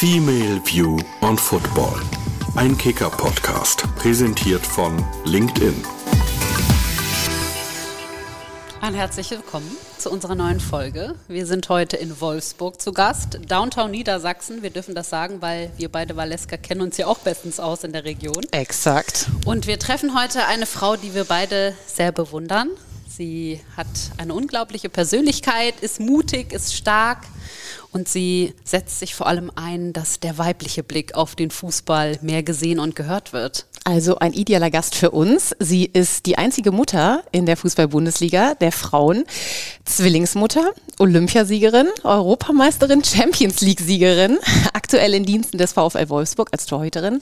Female View on Football. Ein Kicker-Podcast, präsentiert von LinkedIn. Ein herzlich willkommen zu unserer neuen Folge. Wir sind heute in Wolfsburg zu Gast, Downtown Niedersachsen. Wir dürfen das sagen, weil wir beide Valeska kennen uns ja auch bestens aus in der Region. Exakt. Und wir treffen heute eine Frau, die wir beide sehr bewundern. Sie hat eine unglaubliche Persönlichkeit, ist mutig, ist stark und sie setzt sich vor allem ein, dass der weibliche Blick auf den Fußball mehr gesehen und gehört wird. Also ein idealer Gast für uns. Sie ist die einzige Mutter in der Fußball-Bundesliga der Frauen. Zwillingsmutter, Olympiasiegerin, Europameisterin, Champions League-Siegerin, aktuell in Diensten des VfL Wolfsburg als Torhüterin,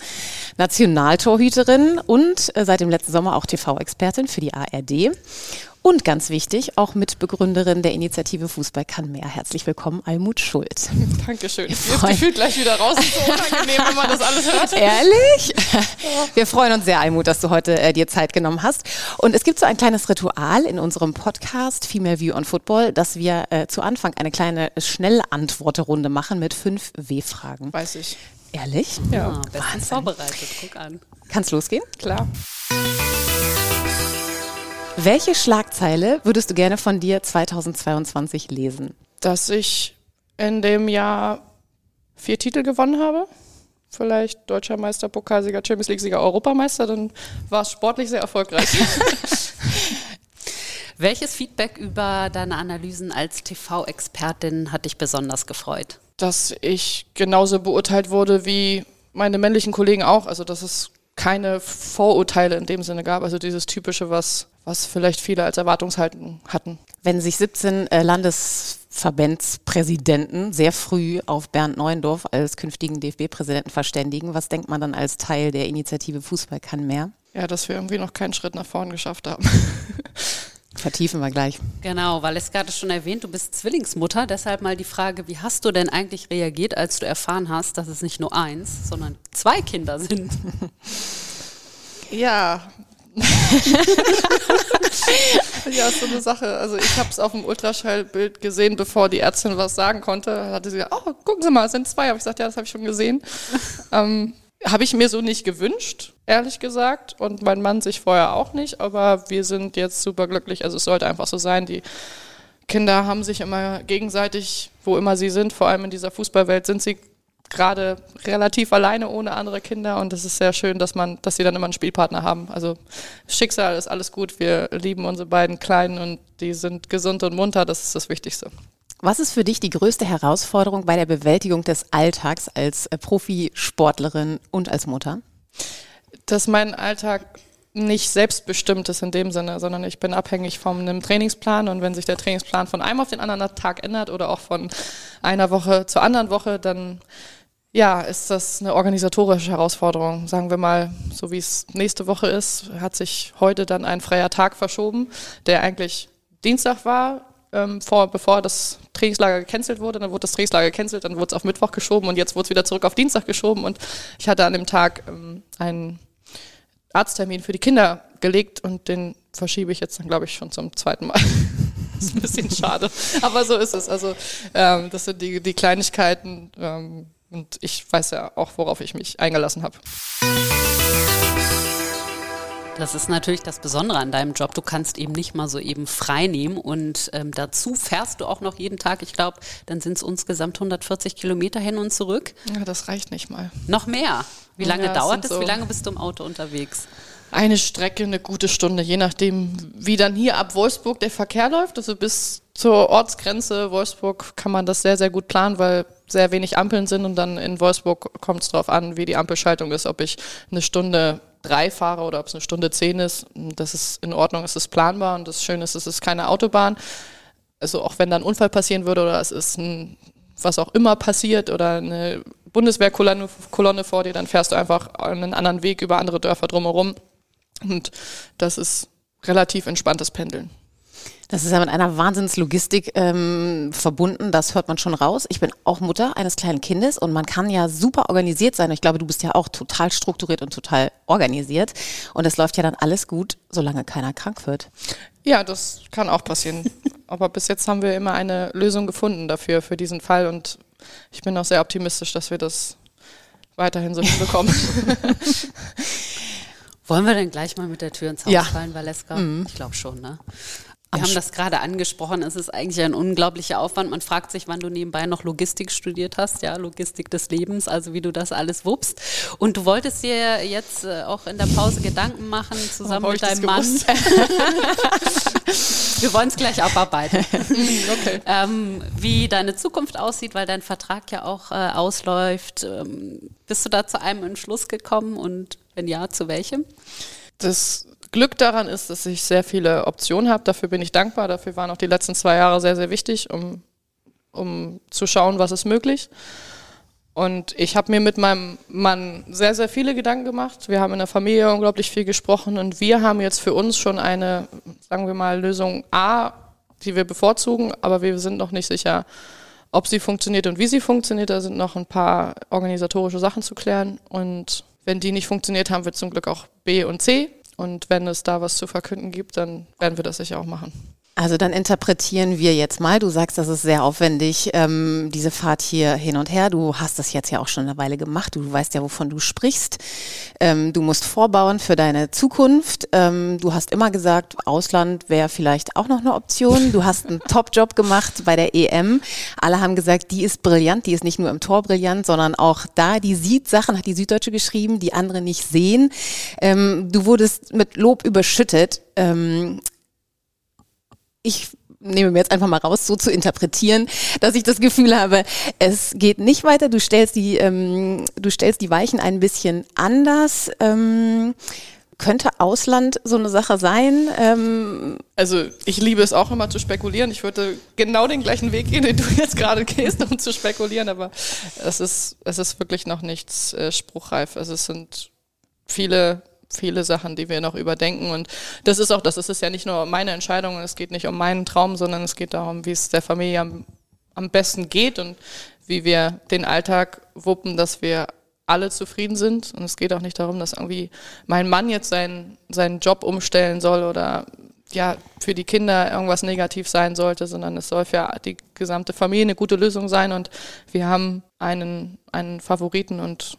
Nationaltorhüterin und äh, seit dem letzten Sommer auch TV-Expertin für die ARD. Und ganz wichtig, auch Mitbegründerin der Initiative Fußball kann mehr. Herzlich willkommen, Almut Schuld. Dankeschön. Ich bin das Gefühl gleich wieder raus. Ist so unangenehm, wenn man das alles hört. Ehrlich? Wir freuen uns sehr, Almut, dass du heute äh, dir Zeit genommen hast. Und es gibt so ein kleines Ritual in unserem Podcast Female View on Football, dass wir äh, zu Anfang eine kleine Schnellantworterunde machen mit fünf W-Fragen. Weiß ich. Ehrlich? Ja. Ah, bestens vorbereitet. Guck an. Kann's losgehen? Klar. Welche Schlagzeile würdest du gerne von dir 2022 lesen? Dass ich in dem Jahr vier Titel gewonnen habe. Vielleicht Deutscher Meister, Pokalsieger, Champions League-Sieger, Europameister. Dann war es sportlich sehr erfolgreich. Welches Feedback über deine Analysen als TV-Expertin hat dich besonders gefreut? Dass ich genauso beurteilt wurde wie meine männlichen Kollegen auch. Also, dass es keine Vorurteile in dem Sinne gab. Also dieses typische, was, was vielleicht viele als Erwartungshaltung hatten. Wenn sich 17 äh, Landesverbandspräsidenten sehr früh auf Bernd Neuendorf als künftigen DFB-Präsidenten verständigen, was denkt man dann als Teil der Initiative Fußball kann mehr? Ja, dass wir irgendwie noch keinen Schritt nach vorn geschafft haben. Vertiefen wir gleich. Genau, weil es gerade schon erwähnt, du bist Zwillingsmutter. Deshalb mal die Frage, wie hast du denn eigentlich reagiert, als du erfahren hast, dass es nicht nur eins, sondern zwei Kinder sind? Ja. ja, ist so eine Sache. Also ich habe es auf dem Ultraschallbild gesehen, bevor die Ärztin was sagen konnte. Hatte sie gesagt, oh, gucken Sie mal, es sind zwei. Habe ich gesagt, ja, das habe ich schon gesehen. ähm, habe ich mir so nicht gewünscht, ehrlich gesagt. Und mein Mann sich vorher auch nicht. Aber wir sind jetzt super glücklich. Also es sollte einfach so sein. Die Kinder haben sich immer gegenseitig, wo immer sie sind, vor allem in dieser Fußballwelt, sind sie gerade relativ alleine ohne andere Kinder und es ist sehr schön, dass man, dass sie dann immer einen Spielpartner haben. Also Schicksal ist alles gut. Wir lieben unsere beiden Kleinen und die sind gesund und munter. Das ist das Wichtigste. Was ist für dich die größte Herausforderung bei der Bewältigung des Alltags als äh, Profisportlerin und als Mutter? Dass mein Alltag nicht selbstbestimmt ist in dem Sinne, sondern ich bin abhängig von einem Trainingsplan und wenn sich der Trainingsplan von einem auf den anderen Tag ändert oder auch von einer Woche zur anderen Woche, dann ja, ist das eine organisatorische Herausforderung. Sagen wir mal, so wie es nächste Woche ist, hat sich heute dann ein freier Tag verschoben, der eigentlich Dienstag war, ähm, vor, bevor das Trainingslager gecancelt wurde. Dann wurde das Trainingslager gecancelt, dann wurde es auf Mittwoch geschoben und jetzt wurde es wieder zurück auf Dienstag geschoben. Und ich hatte an dem Tag ähm, einen Arzttermin für die Kinder gelegt und den verschiebe ich jetzt dann, glaube ich, schon zum zweiten Mal. das ist ein bisschen schade. Aber so ist es. Also ähm, das sind die, die Kleinigkeiten ähm, und ich weiß ja auch, worauf ich mich eingelassen habe. Das ist natürlich das Besondere an deinem Job. Du kannst eben nicht mal so eben frei nehmen und ähm, dazu fährst du auch noch jeden Tag. Ich glaube, dann sind es insgesamt 140 Kilometer hin und zurück. Ja, das reicht nicht mal. Noch mehr. Wie lange Ja, dauert es? so- Wie lange bist du im Auto unterwegs? Eine Strecke, eine gute Stunde, je nachdem, wie dann hier ab Wolfsburg der Verkehr läuft. Also bis zur Ortsgrenze Wolfsburg kann man das sehr, sehr gut planen, weil sehr wenig Ampeln sind und dann in Wolfsburg kommt es darauf an, wie die Ampelschaltung ist, ob ich eine Stunde drei fahre oder ob es eine Stunde zehn ist. Das ist in Ordnung, es ist planbar und das Schöne ist, es ist keine Autobahn. Also auch wenn da ein Unfall passieren würde oder es ist ein, was auch immer passiert oder eine Bundeswehrkolonne Kolonne vor dir, dann fährst du einfach einen anderen Weg über andere Dörfer drumherum. Und das ist relativ entspanntes Pendeln. Das ist ja mit einer Wahnsinnslogistik ähm, verbunden, das hört man schon raus. Ich bin auch Mutter eines kleinen Kindes und man kann ja super organisiert sein. Ich glaube, du bist ja auch total strukturiert und total organisiert. Und es läuft ja dann alles gut, solange keiner krank wird. Ja, das kann auch passieren. Aber bis jetzt haben wir immer eine Lösung gefunden dafür, für diesen Fall. Und ich bin auch sehr optimistisch, dass wir das weiterhin so hinbekommen. Wollen wir denn gleich mal mit der Tür ins Haus Ja. fallen, Valeska? Mhm. Ich glaube schon, ne? Wir haben das gerade angesprochen. Es ist eigentlich ein unglaublicher Aufwand. Man fragt sich, wann du nebenbei noch Logistik studiert hast, ja, Logistik des Lebens, also wie du das alles wuppst. Und du wolltest dir jetzt äh, auch in der Pause Gedanken machen, zusammen hab mit deinem Mann. Wir wollen es gleich abarbeiten. okay. ähm, wie deine Zukunft aussieht, weil dein Vertrag ja auch äh, ausläuft. Ähm, bist du da zu einem Entschluss gekommen und wenn ja, zu welchem? Das Glück daran ist, dass ich sehr viele Optionen habe. Dafür bin ich dankbar. Dafür waren auch die letzten zwei Jahre sehr, sehr wichtig, um, um zu schauen, was ist möglich. Und ich habe mir mit meinem Mann sehr, sehr viele Gedanken gemacht. Wir haben in der Familie unglaublich viel gesprochen und wir haben jetzt für uns schon eine, sagen wir mal, Lösung A, die wir bevorzugen, aber wir sind noch nicht sicher, ob sie funktioniert und wie sie funktioniert. Da sind noch ein paar organisatorische Sachen zu klären. Und wenn die nicht funktioniert, haben wir zum Glück auch B und C. Und wenn es da was zu verkünden gibt, dann werden wir das sicher auch machen. Also dann interpretieren wir jetzt mal, du sagst, das ist sehr aufwendig, ähm, diese Fahrt hier hin und her. Du hast das jetzt ja auch schon eine Weile gemacht, du weißt ja, wovon du sprichst. Ähm, du musst vorbauen für deine Zukunft. Ähm, du hast immer gesagt, Ausland wäre vielleicht auch noch eine Option. Du hast einen Top-Job gemacht bei der EM. Alle haben gesagt, die ist brillant, die ist nicht nur im Tor brillant, sondern auch da, die sieht Sachen, hat die Süddeutsche geschrieben, die andere nicht sehen. Ähm, du wurdest mit Lob überschüttet. Ich nehme mir jetzt einfach mal raus, so zu interpretieren, dass ich das Gefühl habe, es geht nicht weiter. Du stellst die, ähm, du stellst die Weichen ein bisschen anders. Ähm, könnte Ausland so eine Sache sein? Ähm, Also ich liebe es auch immer zu spekulieren. Ich würde genau den gleichen Weg gehen, den du jetzt gerade gehst, um zu spekulieren, aber es ist, es ist wirklich noch nichts äh, spruchreif. Also es sind viele, viele Sachen, die wir noch überdenken und das ist auch, das ist ja nicht nur meine Entscheidung und es geht nicht um meinen Traum, sondern es geht darum, wie es der Familie am, am besten geht und wie wir den Alltag wuppen, dass wir alle zufrieden sind. Und es geht auch nicht darum, dass irgendwie mein Mann jetzt seinen, seinen Job umstellen soll oder ja, für die Kinder irgendwas negativ sein sollte, sondern es soll für die gesamte Familie eine gute Lösung sein und wir haben einen, einen Favoriten und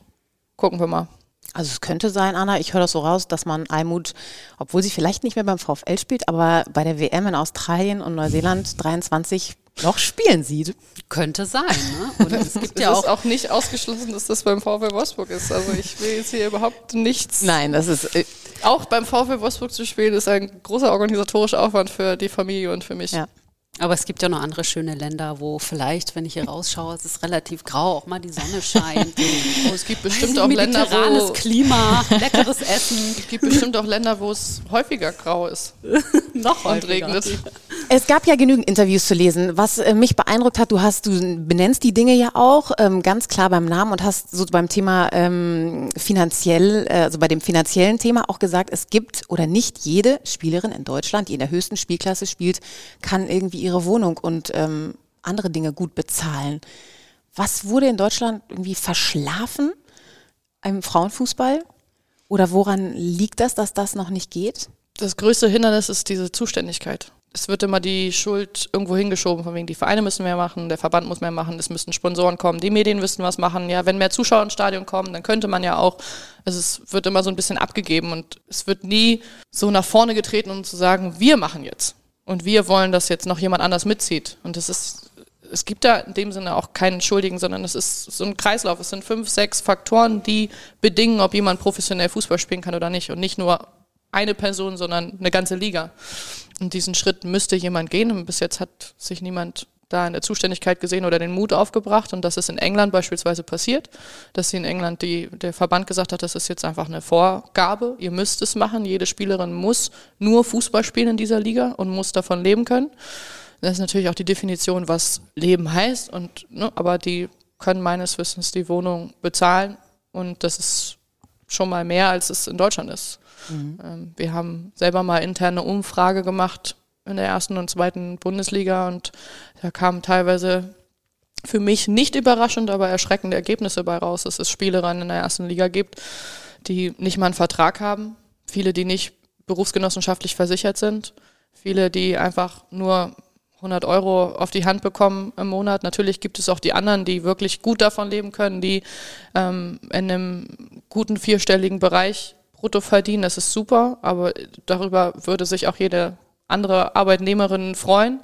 gucken wir mal. Also es könnte sein, Anna, ich höre das so raus, dass man Almut, obwohl sie vielleicht nicht mehr beim VfL spielt, aber bei der WM in Australien und Neuseeland 23 noch spielen sieht. Könnte sein, ne? Und es gibt Es ja ist auch auch nicht ausgeschlossen, dass das beim VfL Wolfsburg ist. Also ich will jetzt hier überhaupt nichts. Nein, das ist äh, Auch beim VfL Wolfsburg zu spielen ist ein großer organisatorischer Aufwand für die Familie und für mich. ja. Aber es gibt ja noch andere schöne Länder, wo vielleicht, wenn ich hier rausschaue, es ist relativ grau, auch mal die Sonne scheint. Oh, es gibt bestimmt Weiß auch Länder, wo Klima, leckeres Essen, es gibt bestimmt auch Länder, wo es häufiger grau ist noch und häufiger. regnet. Es gab ja genügend Interviews zu lesen. Was äh, mich beeindruckt hat, du hast, du benennst die Dinge ja auch ähm, ganz klar beim Namen und hast so beim Thema ähm, finanziell, äh, also bei dem finanziellen Thema auch gesagt, es gibt oder nicht jede Spielerin in Deutschland, die in der höchsten Spielklasse spielt, kann irgendwie ihre Wohnung und ähm, andere Dinge gut bezahlen. Was wurde in Deutschland irgendwie verschlafen im Frauenfußball? Oder woran liegt das, dass das noch nicht geht? Das größte Hindernis ist diese Zuständigkeit. Es wird immer die Schuld irgendwo hingeschoben, von wegen die Vereine müssen mehr machen, der Verband muss mehr machen, es müssen Sponsoren kommen, die Medien müssen was machen. Ja, wenn mehr Zuschauer ins Stadion kommen, dann könnte man ja auch, also es wird immer so ein bisschen abgegeben und es wird nie so nach vorne getreten, um zu sagen, wir machen jetzt. Und wir wollen, dass jetzt noch jemand anders mitzieht. Und es ist, es gibt da in dem Sinne auch keinen Schuldigen, sondern es ist so ein Kreislauf. Es sind fünf, sechs Faktoren, die bedingen, ob jemand professionell Fußball spielen kann oder nicht. Und nicht nur eine Person, sondern eine ganze Liga. Und diesen Schritt müsste jemand gehen. Und bis jetzt hat sich niemand da in der Zuständigkeit gesehen oder den Mut aufgebracht. Und das ist in England beispielsweise passiert, dass sie in England die, der Verband gesagt hat, das ist jetzt einfach eine Vorgabe. Ihr müsst es machen. Jede Spielerin muss nur Fußball spielen in dieser Liga und muss davon leben können. Das ist natürlich auch die Definition, was Leben heißt. Und, ne, aber die können meines Wissens die Wohnung bezahlen. Und das ist schon mal mehr, als es in Deutschland ist. Ähm, wir haben selber mal interne Umfrage gemacht in der ersten und zweiten Bundesliga und da kamen teilweise für mich nicht überraschend, aber erschreckende Ergebnisse bei raus, dass es Spielerinnen in der ersten Liga gibt, die nicht mal einen Vertrag haben, viele, die nicht berufsgenossenschaftlich versichert sind, viele, die einfach nur 100 Euro auf die Hand bekommen im Monat. Natürlich gibt es auch die anderen, die wirklich gut davon leben können, die ähm, in einem guten vierstelligen Bereich brutto verdienen. Das ist super, aber darüber würde sich auch jede andere Arbeitnehmerin freuen.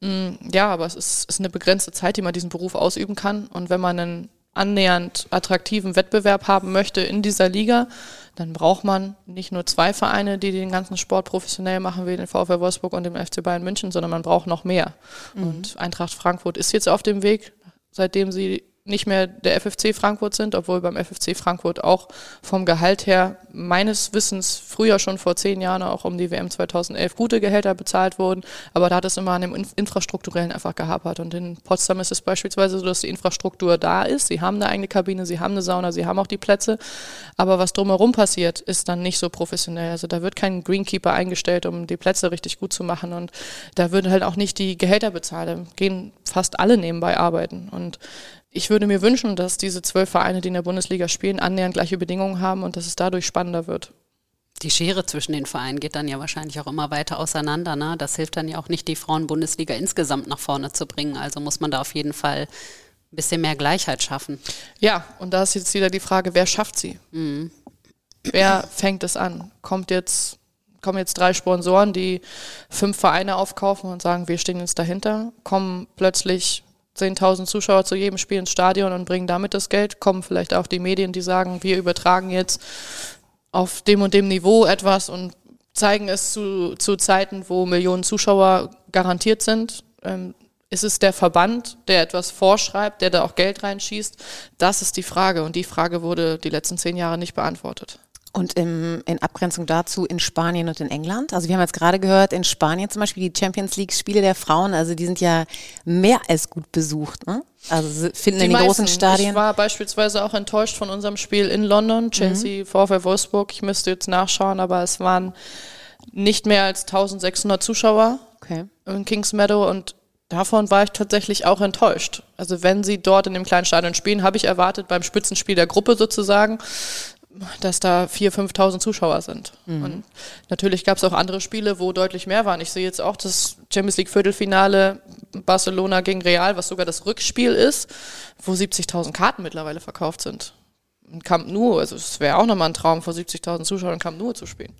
Mm, ja, aber es ist, ist eine begrenzte Zeit, die man diesen Beruf ausüben kann. Und wenn man einen annähernd attraktiven Wettbewerb haben möchte in dieser Liga, dann braucht man nicht nur zwei Vereine, die den ganzen Sport professionell machen, wie den VfL Wolfsburg und den FC Bayern München, sondern man braucht noch mehr. Mhm. Und Eintracht Frankfurt ist jetzt auf dem Weg, seitdem sie nicht mehr der FFC Frankfurt sind, obwohl beim FFC Frankfurt auch vom Gehalt her meines Wissens früher schon vor zehn Jahren auch um die WM 2011 gute Gehälter bezahlt wurden. Aber da hat es immer an dem Infrastrukturellen einfach gehapert. Und in Potsdam ist es beispielsweise so, dass die Infrastruktur da ist. Sie haben eine eigene Kabine, sie haben eine Sauna, sie haben auch die Plätze. Aber was drumherum passiert, ist dann nicht so professionell. Also da wird kein Greenkeeper eingestellt, um die Plätze richtig gut zu machen. Und da würden halt auch nicht die Gehälter bezahlt. Da gehen fast alle nebenbei arbeiten. Und ich würde mir wünschen, dass diese zwölf Vereine, die in der Bundesliga spielen, annähernd gleiche Bedingungen haben und dass es dadurch spannender wird. Die Schere zwischen den Vereinen geht dann ja wahrscheinlich auch immer weiter auseinander. Ne? Das hilft dann ja auch nicht, die Frauen-Bundesliga insgesamt nach vorne zu bringen. Also muss man da auf jeden Fall ein bisschen mehr Gleichheit schaffen. Ja, und da ist jetzt wieder die Frage, wer schafft sie? Mhm. Wer fängt es an? Kommt jetzt, kommen jetzt drei Sponsoren, die fünf Vereine aufkaufen und sagen, wir stehen jetzt dahinter? Kommen plötzlich 10.000 Zuschauer zu jedem Spiel ins Stadion und bringen damit das Geld. Kommen vielleicht auch die Medien, die sagen, wir übertragen jetzt auf dem und dem Niveau etwas und zeigen es zu, zu Zeiten, wo Millionen Zuschauer garantiert sind. Ähm, ist es der Verband, der etwas vorschreibt, der da auch Geld reinschießt? Das ist die Frage und die Frage wurde die letzten zehn Jahre nicht beantwortet. Und im, in Abgrenzung dazu in Spanien und in England. Also wir haben jetzt gerade gehört, in Spanien zum Beispiel die Champions League Spiele der Frauen, also die sind ja mehr als gut besucht. Ne? Also finden die in den meisten. großen Stadien. Ich war beispielsweise auch enttäuscht von unserem Spiel in London, Chelsea mhm. VfL Wolfsburg. Ich müsste jetzt nachschauen, aber es waren nicht mehr als 1600 Zuschauer okay. in Kings Meadow und Davon war ich tatsächlich auch enttäuscht. Also wenn sie dort in dem kleinen Stadion spielen, habe ich erwartet beim Spitzenspiel der Gruppe sozusagen, dass da 4.000, 5.000 Zuschauer sind. Mhm. Und natürlich gab es auch andere Spiele, wo deutlich mehr waren. Ich sehe jetzt auch das Champions League Viertelfinale Barcelona gegen Real, was sogar das Rückspiel ist, wo 70.000 Karten mittlerweile verkauft sind. In Camp Nou, also es wäre auch nochmal ein Traum, vor 70.000 Zuschauern in Camp Nou zu spielen.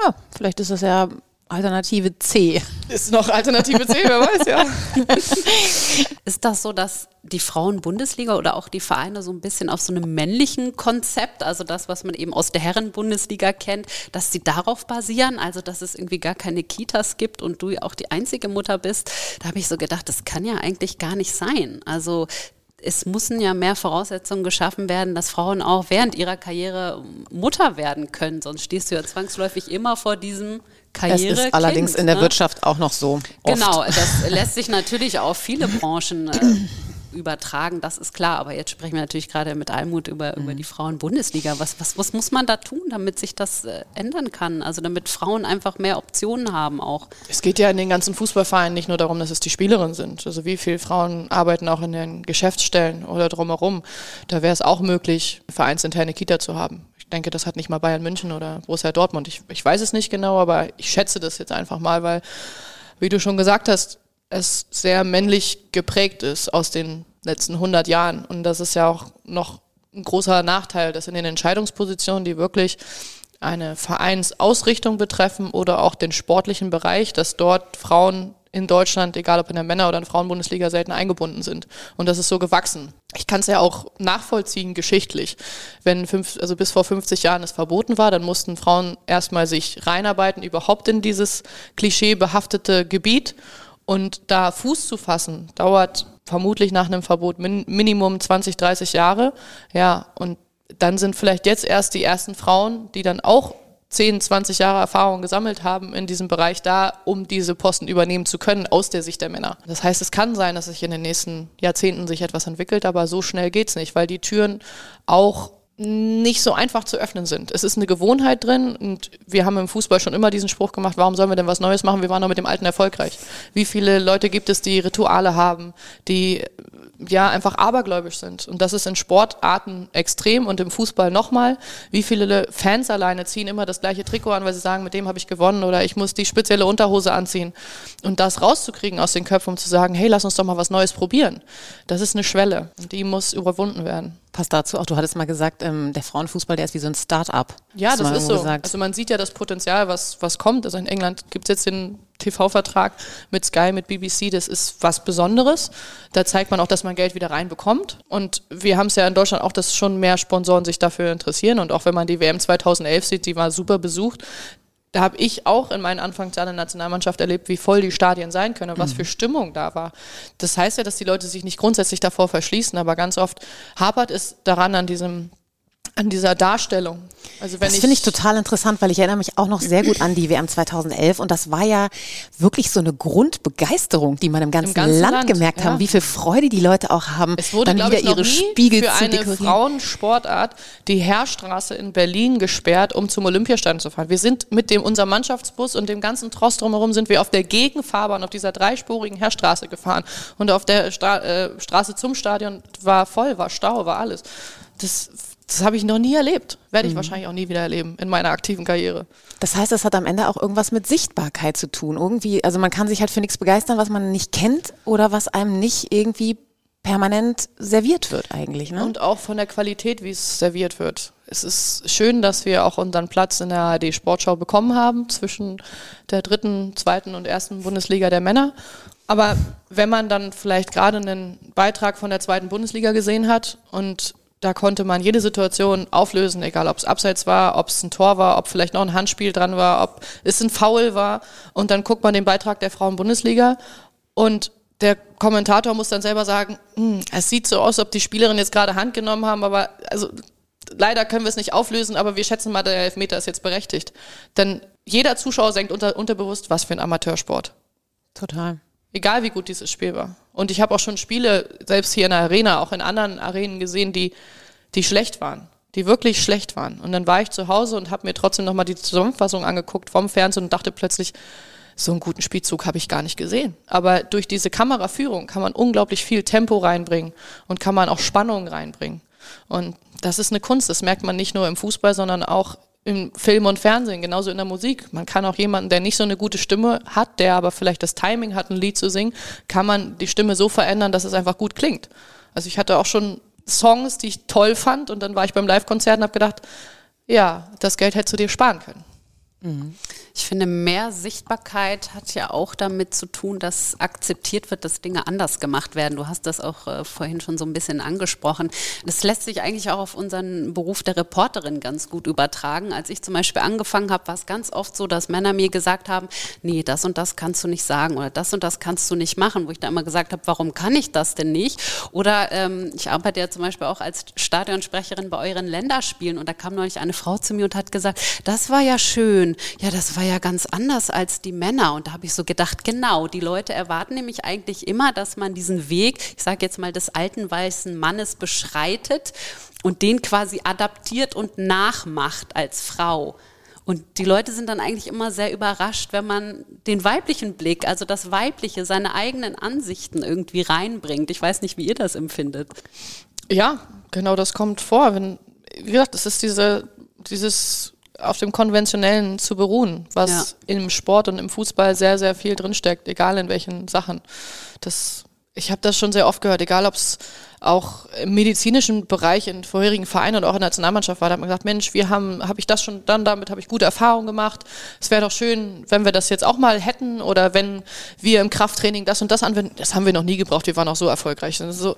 Ja, vielleicht ist das ja Alternative C. Ist noch Alternative C, wer weiß, ja. Ist das so, dass die Frauen-Bundesliga oder auch die Vereine so ein bisschen auf so einem männlichen Konzept, also das, was man eben aus der Herren-Bundesliga kennt, dass sie darauf basieren, also dass es irgendwie gar keine Kitas gibt und du ja auch die einzige Mutter bist? Da habe ich so gedacht, das kann ja eigentlich gar nicht sein. Also es müssen ja mehr Voraussetzungen geschaffen werden, dass Frauen auch während ihrer Karriere Mutter werden können. Sonst stehst du ja zwangsläufig immer vor diesem Karriere. Es ist allerdings in der ne? Wirtschaft auch noch so. Oft. Genau, das lässt sich natürlich auf viele Branchen äh, übertragen, das ist klar. Aber jetzt sprechen wir natürlich gerade mit Almut über, mhm. über die Frauen-Bundesliga. Was, was, was muss man da tun, damit sich das äh, ändern kann? Also damit Frauen einfach mehr Optionen haben auch. Es geht ja in den ganzen Fußballvereinen nicht nur darum, dass es die Spielerinnen sind. Also wie viele Frauen arbeiten auch in den Geschäftsstellen oder drumherum. Da wäre es auch möglich, vereinsinterne Kita zu haben. Denke, das hat nicht mal Bayern München oder Borussia Dortmund. Ich, ich weiß es nicht genau, aber ich schätze das jetzt einfach mal, weil, wie du schon gesagt hast, es sehr männlich geprägt ist aus den letzten 100 Jahren. Und das ist ja auch noch ein großer Nachteil, dass in den Entscheidungspositionen, die wirklich eine Vereinsausrichtung betreffen oder auch den sportlichen Bereich, dass dort Frauen in Deutschland, egal ob in der Männer- oder in der Frauenbundesliga, selten eingebunden sind. Und das ist so gewachsen. Ich kann es ja auch nachvollziehen geschichtlich. Wenn fünf, also bis vor 50 Jahren es verboten war, dann mussten Frauen erstmal sich reinarbeiten, überhaupt in dieses klischeebehaftete Gebiet. Und da Fuß zu fassen, dauert vermutlich nach einem Verbot min Minimum 20, 30 Jahre. Ja, und dann sind vielleicht jetzt erst die ersten Frauen, die dann auch 10, 20 Jahre Erfahrung gesammelt haben in diesem Bereich da, um diese Posten übernehmen zu können aus der Sicht der Männer. Das heißt, es kann sein, dass sich in den nächsten Jahrzehnten sich etwas entwickelt, aber so schnell geht's nicht, weil die Türen auch nicht so einfach zu öffnen sind. Es ist eine Gewohnheit drin und wir haben im Fußball schon immer diesen Spruch gemacht, warum sollen wir denn was Neues machen? Wir waren doch mit dem Alten erfolgreich. Wie viele Leute gibt es, die Rituale haben, die ja einfach abergläubisch sind. Und das ist in Sportarten extrem und im Fußball nochmal. Wie viele Fans alleine ziehen immer das gleiche Trikot an, weil sie sagen, mit dem habe ich gewonnen oder ich muss die spezielle Unterhose anziehen. Und das rauszukriegen aus den Köpfen, um zu sagen, hey, lass uns doch mal was Neues probieren. Das ist eine Schwelle und die muss überwunden werden passt dazu auch. Du hattest mal gesagt, ähm, der Frauenfußball, der ist wie so ein Start-up. Ja, das ist so. Gesagt. Also man sieht ja das Potenzial, was, was kommt. Also in England gibt es jetzt den TV-Vertrag mit Sky, mit BBC. Das ist was Besonderes. Da zeigt man auch, dass man Geld wieder reinbekommt. Und wir haben es ja in Deutschland auch, dass schon mehr Sponsoren sich dafür interessieren. Und auch wenn man die WM 2011 sieht, die war super besucht da habe ich auch in meinen Anfangsjahren der Nationalmannschaft erlebt, wie voll die Stadien sein können und was mhm. für Stimmung da war. Das heißt ja, dass die Leute sich nicht grundsätzlich davor verschließen, aber ganz oft hapert es daran an diesem an dieser Darstellung. Also wenn das finde ich total interessant, weil ich erinnere mich auch noch sehr gut an die WM 2011 und das war ja wirklich so eine Grundbegeisterung, die man im ganzen, Im ganzen Land, Land, gemerkt ja. haben, wie viel Freude die Leute auch haben, es wurde, dann wieder ich, ihre Spiegel für zu eine dekorieren. Frauensportart die Heerstraße in Berlin gesperrt, um zum Olympiastadion zu fahren. Wir sind mit dem unserem Mannschaftsbus und dem ganzen Trost drumherum sind wir auf der Gegenfahrbahn auf dieser dreispurigen Heerstraße gefahren und auf der Stra äh, Straße zum Stadion war voll, war Stau, war alles. Das das habe ich noch nie erlebt. Werde ich mhm. wahrscheinlich auch nie wieder erleben in meiner aktiven Karriere. Das heißt, das hat am Ende auch irgendwas mit Sichtbarkeit zu tun. Irgendwie, also man kann sich halt für nichts begeistern, was man nicht kennt oder was einem nicht irgendwie permanent serviert wird eigentlich. Ne? Und auch von der Qualität, wie es serviert wird. Es ist schön, dass wir auch unseren Platz in der ARD Sportschau bekommen haben zwischen der dritten, zweiten und ersten Bundesliga der Männer. Aber wenn man dann vielleicht gerade einen Beitrag von der zweiten Bundesliga gesehen hat und da konnte man jede Situation auflösen, egal ob es abseits war, ob es ein Tor war, ob vielleicht noch ein Handspiel dran war, ob es ein Foul war. Und dann guckt man den Beitrag der Frauen-Bundesliga und der Kommentator muss dann selber sagen, hm, es sieht so aus, ob die Spielerinnen jetzt gerade Hand genommen haben, aber also leider können wir es nicht auflösen, aber wir schätzen mal, der Elfmeter ist jetzt berechtigt. Denn jeder Zuschauer senkt unter, unterbewusst, was für ein Amateursport. Total. Egal wie gut dieses Spiel war. Und ich habe auch schon Spiele, selbst hier in der Arena, auch in anderen Arenen gesehen, die, die schlecht waren. Die wirklich schlecht waren. Und dann war ich zu Hause und habe mir trotzdem nochmal die Zusammenfassung angeguckt vom Fernsehen und dachte plötzlich, so einen guten Spielzug habe ich gar nicht gesehen. Aber durch diese Kameraführung kann man unglaublich viel Tempo reinbringen und kann man auch Spannung reinbringen. Und das ist eine Kunst. Das merkt man nicht nur im Fußball, sondern auch im Film und Fernsehen, genauso in der Musik. Man kann auch jemanden, der nicht so eine gute Stimme hat, der aber vielleicht das Timing hat, ein Lied zu singen, kann man die Stimme so verändern, dass es einfach gut klingt. Also ich hatte auch schon Songs, die ich toll fand und dann war ich beim Live-Konzert und habe gedacht, ja, das Geld hättest du dir sparen können. Mhm. Ich finde, mehr Sichtbarkeit hat ja auch damit zu tun, dass akzeptiert wird, dass Dinge anders gemacht werden. Du hast das auch äh, vorhin schon so ein bisschen angesprochen. Das lässt sich eigentlich auch auf unseren Beruf der Reporterin ganz gut übertragen. Als ich zum Beispiel angefangen habe, war es ganz oft so, dass Männer mir gesagt haben, nee, das und das kannst du nicht sagen oder das und das kannst du nicht machen, wo ich da immer gesagt habe, warum kann ich das denn nicht? Oder ähm, ich arbeite ja zum Beispiel auch als Stadionsprecherin bei euren Länderspielen und da kam neulich eine Frau zu mir und hat gesagt, das war ja schön. Ja, das war ja ganz anders als die Männer. Und da habe ich so gedacht, genau, die Leute erwarten nämlich eigentlich immer, dass man diesen Weg, ich sage jetzt mal, des alten weißen Mannes beschreitet und den quasi adaptiert und nachmacht als Frau. Und die Leute sind dann eigentlich immer sehr überrascht, wenn man den weiblichen Blick, also das Weibliche, seine eigenen Ansichten irgendwie reinbringt. Ich weiß nicht, wie ihr das empfindet. Ja, genau das kommt vor. Wenn, wie gesagt, es ist diese, dieses auf dem Konventionellen zu beruhen, was ja. im Sport und im Fußball sehr, sehr viel drinsteckt, egal in welchen Sachen. Das, ich habe das schon sehr oft gehört, egal ob es auch im medizinischen Bereich in vorherigen Vereinen oder auch in der Nationalmannschaft war, da hat man gesagt, Mensch, wir haben, habe ich das schon dann, damit habe ich gute Erfahrungen gemacht. Es wäre doch schön, wenn wir das jetzt auch mal hätten oder wenn wir im Krafttraining das und das anwenden. Das haben wir noch nie gebraucht, wir waren auch so erfolgreich. Also,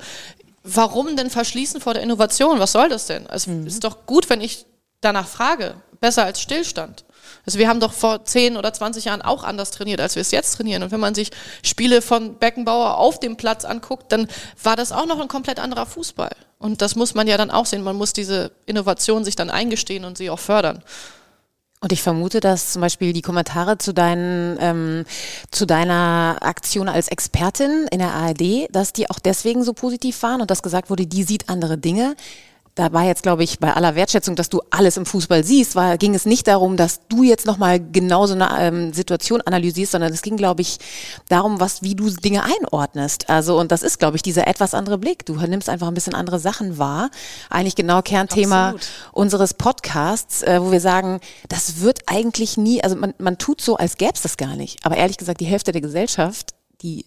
warum denn verschließen vor der Innovation? Was soll das denn? Also, mhm. Es ist doch gut, wenn ich danach frage besser als Stillstand. Also wir haben doch vor 10 oder 20 Jahren auch anders trainiert, als wir es jetzt trainieren. Und wenn man sich Spiele von Beckenbauer auf dem Platz anguckt, dann war das auch noch ein komplett anderer Fußball. Und das muss man ja dann auch sehen. Man muss diese Innovation sich dann eingestehen und sie auch fördern. Und ich vermute, dass zum Beispiel die Kommentare zu, deinen, ähm, zu deiner Aktion als Expertin in der ARD, dass die auch deswegen so positiv waren und dass gesagt wurde, die sieht andere Dinge da war jetzt, glaube ich, bei aller Wertschätzung, dass du alles im Fußball siehst, war, ging es nicht darum, dass du jetzt nochmal genau so eine ähm, Situation analysierst, sondern es ging, glaube ich, darum, was, wie du Dinge einordnest. Also, und das ist, glaube ich, dieser etwas andere Blick. Du nimmst einfach ein bisschen andere Sachen wahr. Eigentlich genau Kernthema Absolut. unseres Podcasts, äh, wo wir sagen, das wird eigentlich nie, also man, man tut so, als gäbe es das gar nicht. Aber ehrlich gesagt, die Hälfte der Gesellschaft, die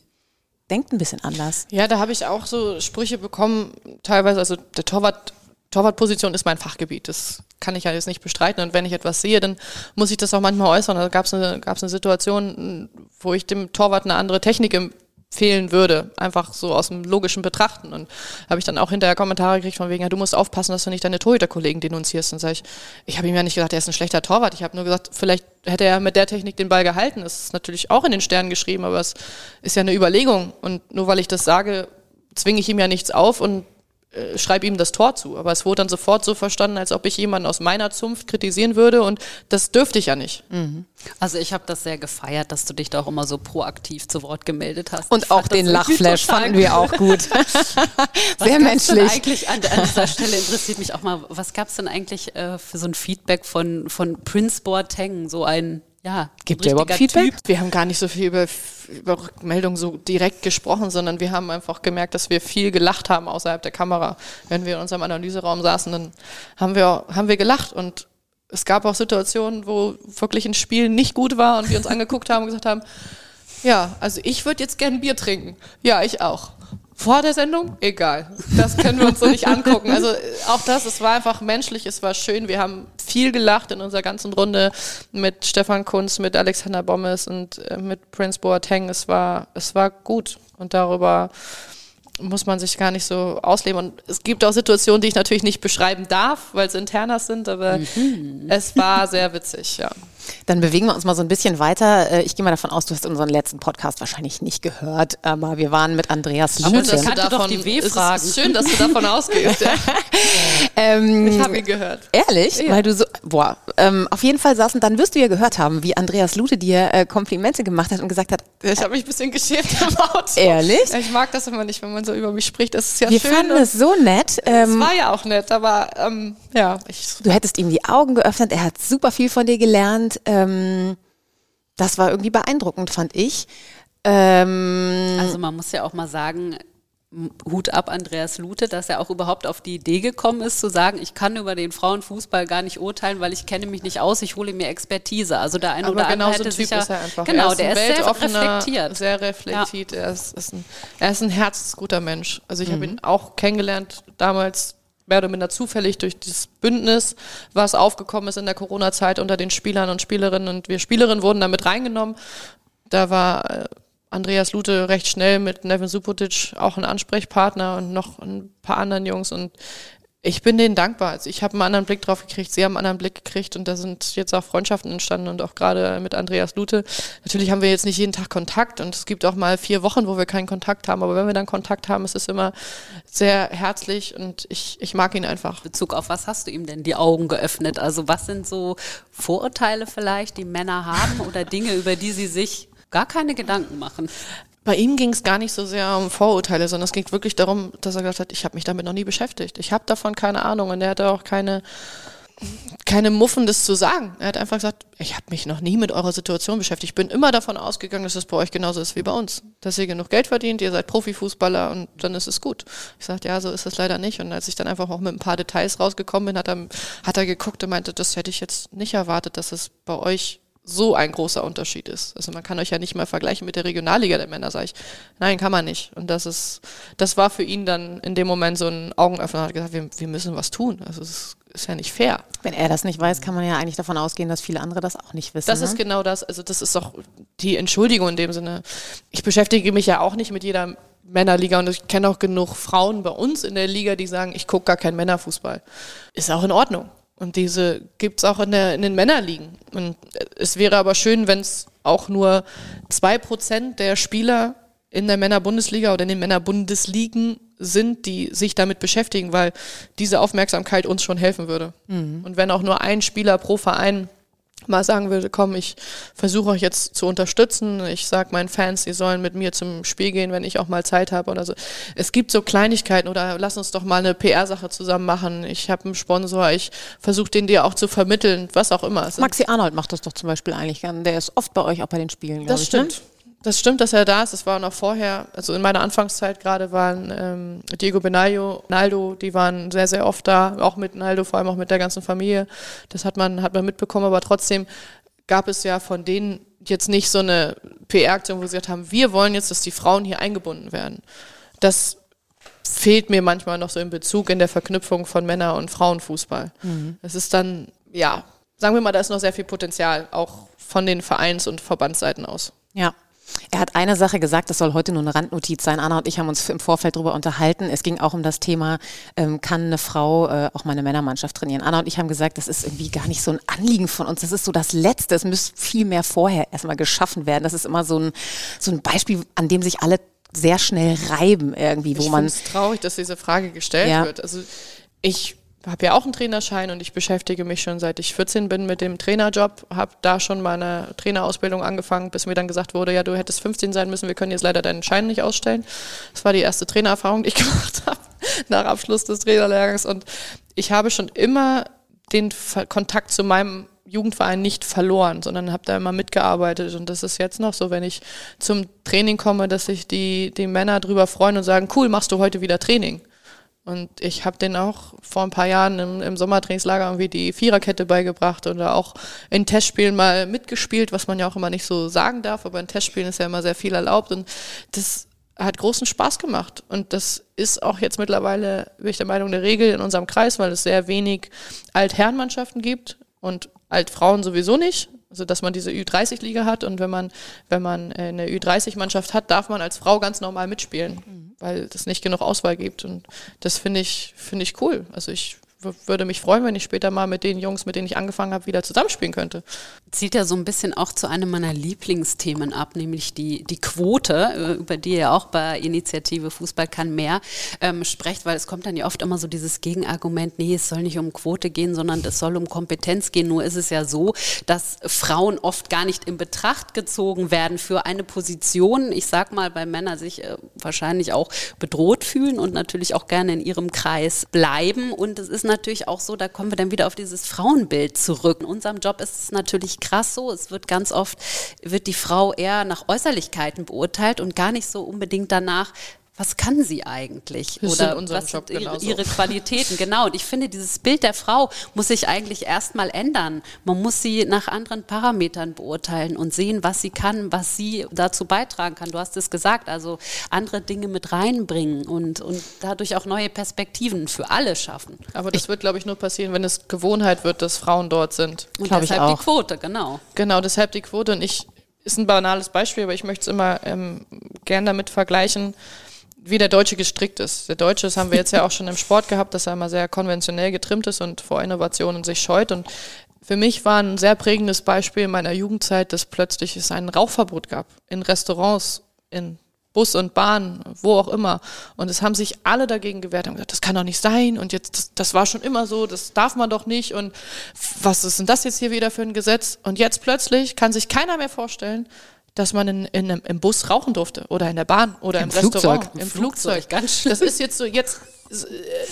denkt ein bisschen anders. Ja, da habe ich auch so Sprüche bekommen, teilweise, also der Torwart, Torwartposition ist mein Fachgebiet. Das kann ich ja jetzt nicht bestreiten. Und wenn ich etwas sehe, dann muss ich das auch manchmal äußern. Da gab es eine, gab's eine Situation, wo ich dem Torwart eine andere Technik empfehlen würde. Einfach so aus dem logischen Betrachten. Und habe ich dann auch hinterher Kommentare gekriegt von wegen, ja, du musst aufpassen, dass du nicht deine Torhüterkollegen denunzierst. Und sage ich, ich habe ihm ja nicht gesagt, er ist ein schlechter Torwart. Ich habe nur gesagt, vielleicht hätte er mit der Technik den Ball gehalten. Das ist natürlich auch in den Sternen geschrieben, aber es ist ja eine Überlegung. Und nur weil ich das sage, zwinge ich ihm ja nichts auf und äh, schreibe ihm das Tor zu. Aber es wurde dann sofort so verstanden, als ob ich jemanden aus meiner Zunft kritisieren würde und das dürfte ich ja nicht. Also ich habe das sehr gefeiert, dass du dich da auch immer so proaktiv zu Wort gemeldet hast. Und Ich auch den Lachflash fanden wir auch gut. Was Sehr menschlich. eigentlich an, an dieser Stelle interessiert mich auch mal, was gab es denn eigentlich äh, für so ein Feedback von, von Prince Boateng, so ein, ja, Gibt der überhaupt Feedback? Typ? Wir haben gar nicht so viel über, über Rückmeldungen so direkt gesprochen, sondern wir haben einfach gemerkt, dass wir viel gelacht haben außerhalb der Kamera. Wenn wir in unserem Analyseraum saßen, dann haben wir, haben wir gelacht und es gab auch Situationen, wo wirklich ein Spiel nicht gut war und wir uns angeguckt haben und gesagt haben, ja, also ich würde jetzt gern Bier trinken. Ja, ich auch. Vor der Sendung? Egal. Das können wir uns so nicht angucken. Also auch das, es war einfach menschlich, es war schön. Wir haben viel gelacht in unserer ganzen Runde mit Stefan Kunz, mit Alexander Bommes und äh, mit Prince Boateng. Es war, es war gut. Und darüber muss man sich gar nicht so ausleben. Und es gibt auch Situationen, die ich natürlich nicht beschreiben darf, weil es internas sind, aber es war sehr witzig, ja. Dann bewegen wir uns mal so ein bisschen weiter. Äh, Ich gehe mal davon aus, du hast unseren letzten Podcast wahrscheinlich nicht gehört, aber wir waren mit Andreas Aber Lute. das kannte doch die W-Fragen. Es ist schön, dass du davon ausgehst. Ja. Ähm, Ich habe ihn gehört. Ehrlich? Weil du so, boah, ähm, auf jeden Fall saßen, dann wirst du ja gehört haben, wie Andreas Lute dir äh, Komplimente gemacht hat und gesagt hat, Ich habe mich ein bisschen geschämt im Auto. Ehrlich? Ja, Ich mag das immer nicht, wenn man so über mich spricht. Das ist ja wir schön. fanden und es so nett. es Ähm, war ja auch nett, aber ähm, ja, ich, du hättest ihm die Augen geöffnet, er hat super viel von dir gelernt. Ähm, das war irgendwie beeindruckend, fand ich. Ähm, Also man muss ja auch mal sagen, Hut ab Andreas Lute, dass er auch überhaupt auf die Idee gekommen ist, zu sagen, ich kann über den Frauenfußball gar nicht urteilen, weil ich kenne mich nicht aus, ich hole mir Expertise. Also der eine aber oder genau andere so hätte Typ sicher, ist er einfach. Genau, er ist der ein ist sehr reflektiert. Sehr reflektiert. Er, ist, ist ein, er ist ein herzensguter Mensch. Also ich habe ihn auch kennengelernt damals mehr oder minder zufällig durch dieses Bündnis, was aufgekommen ist in der Corona-Zeit unter den Spielern und Spielerinnen und wir Spielerinnen wurden damit reingenommen. Da war äh, Andreas Lute recht schnell mit Nevin Supotic auch ein Ansprechpartner und noch ein paar anderen Jungs und ich bin denen dankbar. Also ich habe einen anderen Blick drauf gekriegt, sie haben einen anderen Blick gekriegt und da sind jetzt auch Freundschaften entstanden und auch gerade mit Andreas Lute. Natürlich haben wir jetzt nicht jeden Tag Kontakt und es gibt auch mal vier Wochen, wo wir keinen Kontakt haben, aber wenn wir dann Kontakt haben, ist es immer sehr herzlich und ich, ich mag ihn einfach. Bezug auf was hast du ihm denn die Augen geöffnet? Also was sind so Vorurteile vielleicht, die Männer haben oder Dinge, über die sie sich gar keine Gedanken machen? Bei ihm ging es gar nicht so sehr um Vorurteile, sondern es ging wirklich darum, dass er gesagt hat, ich habe mich damit noch nie beschäftigt. Ich habe davon keine Ahnung und er hatte auch keine, keine Muffen, das zu sagen. Er hat einfach gesagt, ich habe mich noch nie mit eurer Situation beschäftigt. Ich bin immer davon ausgegangen, dass es bei euch genauso ist wie bei uns. Dass ihr genug Geld verdient, ihr seid Profifußballer und dann ist es gut. Ich sagte, ja, so ist es leider nicht. Und als ich dann einfach auch mit ein paar Details rausgekommen bin, hat er, hat er geguckt und meinte, das hätte ich jetzt nicht erwartet, dass es bei euch so ein großer Unterschied ist. Also man kann euch ja nicht mal vergleichen mit der Regionalliga der Männer, sage ich. Nein, kann man nicht. Und das ist, das war für ihn dann in dem Moment so ein Augenöffner. Er hat gesagt, wir, wir müssen was tun. Also es ist, ist ja nicht fair. wenn er das nicht weiß, kann man ja eigentlich davon ausgehen, dass viele andere das auch nicht wissen. Das ne? ist genau das. Also das ist auch die Entschuldigung in dem Sinne. Ich beschäftige mich ja auch nicht mit jeder Männerliga und ich kenne auch genug Frauen bei uns in der Liga, die sagen, ich gucke gar keinen Männerfußball. Ist auch in Ordnung. Und diese gibt's auch in, der, in den Männerligen. Und es wäre aber schön, wenn es auch nur zwei Prozent der Spieler in der Männerbundesliga oder in den Männerbundesligen sind, die sich damit beschäftigen, weil diese Aufmerksamkeit uns schon helfen würde. Und wenn auch nur ein Spieler pro Verein mal sagen würde, komm, ich versuche euch jetzt zu unterstützen. Ich sage meinen Fans, sie sollen mit mir zum Spiel gehen, wenn ich auch mal Zeit habe oder so. Es gibt so Kleinigkeiten oder lass uns doch mal eine PR-Sache zusammen machen. Ich habe einen Sponsor, ich versuche den dir auch zu vermitteln, was auch immer. Maxi Arnold macht das doch zum Beispiel eigentlich gern. Der ist oft bei euch auch bei den Spielen. Das ich, stimmt. Ne? Das stimmt, dass er da ist. Das war noch vorher, also in meiner Anfangszeit gerade waren ähm, Diego Benayo, Naldo, die waren sehr, sehr oft da, auch mit Naldo, vor allem auch mit der ganzen Familie. Das hat man, hat man mitbekommen, aber trotzdem gab es ja von denen jetzt nicht so eine PR-Aktion, wo sie gesagt haben, wir wollen jetzt, dass die Frauen hier eingebunden werden. Das fehlt mir manchmal noch so in Bezug in der Verknüpfung von Männer- und Frauenfußball. Mhm. Es ist dann, ja, sagen wir mal, da ist noch sehr viel Potenzial, auch von den Vereins- und Verbandsseiten aus. Ja, er hat eine Sache gesagt, das soll heute nur eine Randnotiz sein. Anna und ich haben uns im Vorfeld darüber unterhalten. Es ging auch um das Thema, ähm, kann eine Frau äh, auch mal eine Männermannschaft trainieren? Anna und ich haben gesagt, das ist irgendwie gar nicht so ein Anliegen von uns. Das ist so das Letzte. Es müsste viel mehr vorher erstmal geschaffen werden. Das ist immer so ein, so ein Beispiel, an dem sich alle sehr schnell reiben irgendwie, wo ich man. Es ist traurig, dass diese Frage gestellt ja. wird. Also ich habe ja auch einen Trainerschein und ich beschäftige mich schon seit ich 14 bin mit dem Trainerjob, habe da schon meine Trainerausbildung angefangen, bis mir dann gesagt wurde, ja, du hättest 15 sein müssen, wir können jetzt leider deinen Schein nicht ausstellen. Das war die erste Trainererfahrung, die ich gemacht habe nach Abschluss des Trainerlehrgangs und ich habe schon immer den Kontakt zu meinem Jugendverein nicht verloren, sondern habe da immer mitgearbeitet. Und das ist jetzt noch so, wenn ich zum Training komme, dass sich die, die Männer drüber freuen und sagen, cool, machst du heute wieder Training. Und ich habe den auch vor ein paar Jahren im, im Sommertrainingslager irgendwie die Viererkette beigebracht oder auch in Testspielen mal mitgespielt, was man ja auch immer nicht so sagen darf, aber in Testspielen ist ja immer sehr viel erlaubt und das hat großen Spaß gemacht. Und das ist auch jetzt mittlerweile, bin ich der Meinung, eine Regel in unserem Kreis, weil es sehr wenig Altherrenmannschaften gibt und Altfrauen sowieso nicht. Also dass man diese Ü30-Liga hat und wenn man, wenn man eine Ü30-Mannschaft hat, darf man als Frau ganz normal mitspielen. Mhm weil es nicht genug Auswahl gibt. Und das finde ich, finde ich cool. Also ich würde mich freuen, wenn ich später mal mit den Jungs, mit denen ich angefangen habe, wieder zusammenspielen könnte. Zieht ja so ein bisschen auch zu einem meiner Lieblingsthemen ab, nämlich die, die Quote, äh, über die ihr auch bei Initiative Fußball kann mehr ähm, sprecht, weil es kommt dann ja oft immer so dieses Gegenargument, nee, es soll nicht um Quote gehen, sondern es soll um Kompetenz gehen. Nur ist es ja so, dass Frauen oft gar nicht in Betracht gezogen werden für eine Position. Ich sag mal, bei Männern sich äh, wahrscheinlich auch bedroht fühlen und natürlich auch gerne in ihrem Kreis bleiben. Und es ist natürlich auch so, da kommen wir dann wieder auf dieses Frauenbild zurück. In unserem Job ist es natürlich krass so, es wird ganz oft, wird die Frau eher nach Äußerlichkeiten beurteilt und gar nicht so unbedingt danach, was kann sie eigentlich? Das Oder was sind ihre, ihre, Qualitäten? Genau. Und ich finde, dieses Bild der Frau muss sich eigentlich erstmal ändern. Man muss sie nach anderen Parametern beurteilen und sehen, was sie kann, was sie dazu beitragen kann. Du hast es gesagt, also andere Dinge mit reinbringen und, und dadurch auch neue Perspektiven für alle schaffen. Aber das ich, wird, glaube ich, nur passieren, wenn es Gewohnheit wird, dass Frauen dort sind. Und deshalb ich auch. die Quote, genau. Genau, deshalb die Quote. Und ich, ist ein banales Beispiel, aber ich möchte es immer ähm, gern damit vergleichen wie der Deutsche gestrickt ist. Der Deutsche, das haben wir jetzt ja auch schon im Sport gehabt, dass er immer sehr konventionell getrimmt ist und vor Innovationen sich scheut. Und für mich war ein sehr prägendes Beispiel in meiner Jugendzeit, dass plötzlich es ein Rauchverbot gab. In Restaurants, in Bus und Bahn, wo auch immer. Und es haben sich alle dagegen gewehrt, haben gesagt, das kann doch nicht sein und jetzt, das, das, war schon immer so, das darf man doch nicht und was ist denn das jetzt hier wieder für ein Gesetz? Und jetzt plötzlich kann sich keiner mehr vorstellen, dass man in, in, im Bus rauchen durfte oder in der Bahn oder im, im Restaurant, im, im Flugzeug. Flugzeug. Ganz schön. Das ist jetzt so, jetzt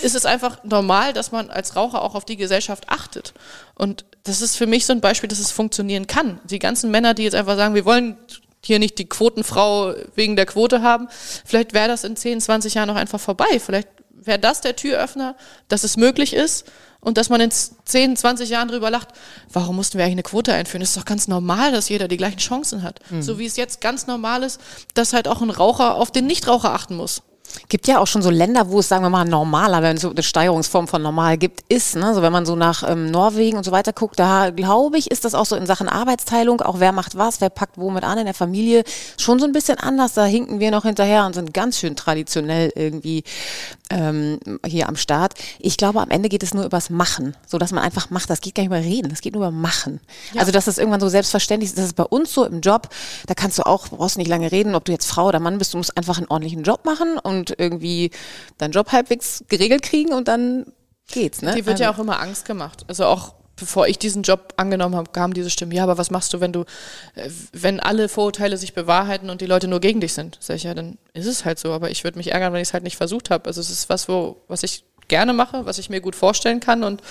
ist es einfach normal, dass man als Raucher auch auf die Gesellschaft achtet. Und das ist für mich so ein Beispiel, dass es funktionieren kann. Die ganzen Männer, die jetzt einfach sagen, wir wollen hier nicht die Quotenfrau wegen der Quote haben, vielleicht wäre das in 10, 20 Jahren noch einfach vorbei. Vielleicht wäre das der Türöffner, dass es möglich ist und dass man in 10, 20 Jahren drüber lacht, warum mussten wir eigentlich eine Quote einführen? Es ist doch ganz normal, dass jeder die gleichen Chancen hat. Mhm. So wie es jetzt ganz normal ist, dass halt auch ein Raucher auf den Nichtraucher achten muss. Gibt ja auch schon so Länder, wo es, sagen wir mal, normaler, wenn es so eine Steigerungsform von normal gibt, ist. Ne? So wenn man so nach ähm, Norwegen und so weiter guckt, da glaube ich, ist das auch so in Sachen Arbeitsteilung, auch wer macht was, wer packt womit an in der Familie, schon so ein bisschen anders. Da hinken wir noch hinterher und sind ganz schön traditionell irgendwie ähm, hier am Start. Ich glaube, am Ende geht es nur übers Machen, so dass man einfach macht. Das geht gar nicht über Reden, das geht nur über Machen. Ja. Also dass es irgendwann so selbstverständlich ist. Das ist bei uns so im Job. Da kannst du auch, brauchst nicht lange reden, ob du jetzt Frau oder Mann bist. Du musst einfach einen ordentlichen Job machen und irgendwie deinen Job halbwegs geregelt kriegen und dann geht's. Ne? Die wird ja also auch immer Angst gemacht. Also auch bevor ich diesen Job angenommen habe, kam diese Stimme, ja, aber was machst du, wenn du, äh, wenn alle Vorurteile sich bewahrheiten und die Leute nur gegen dich sind? Sag ich, ja, dann ist es halt so, aber ich würde mich ärgern, wenn ich es halt nicht versucht habe. Also es ist was, wo, was ich gerne mache, was ich mir gut vorstellen kann und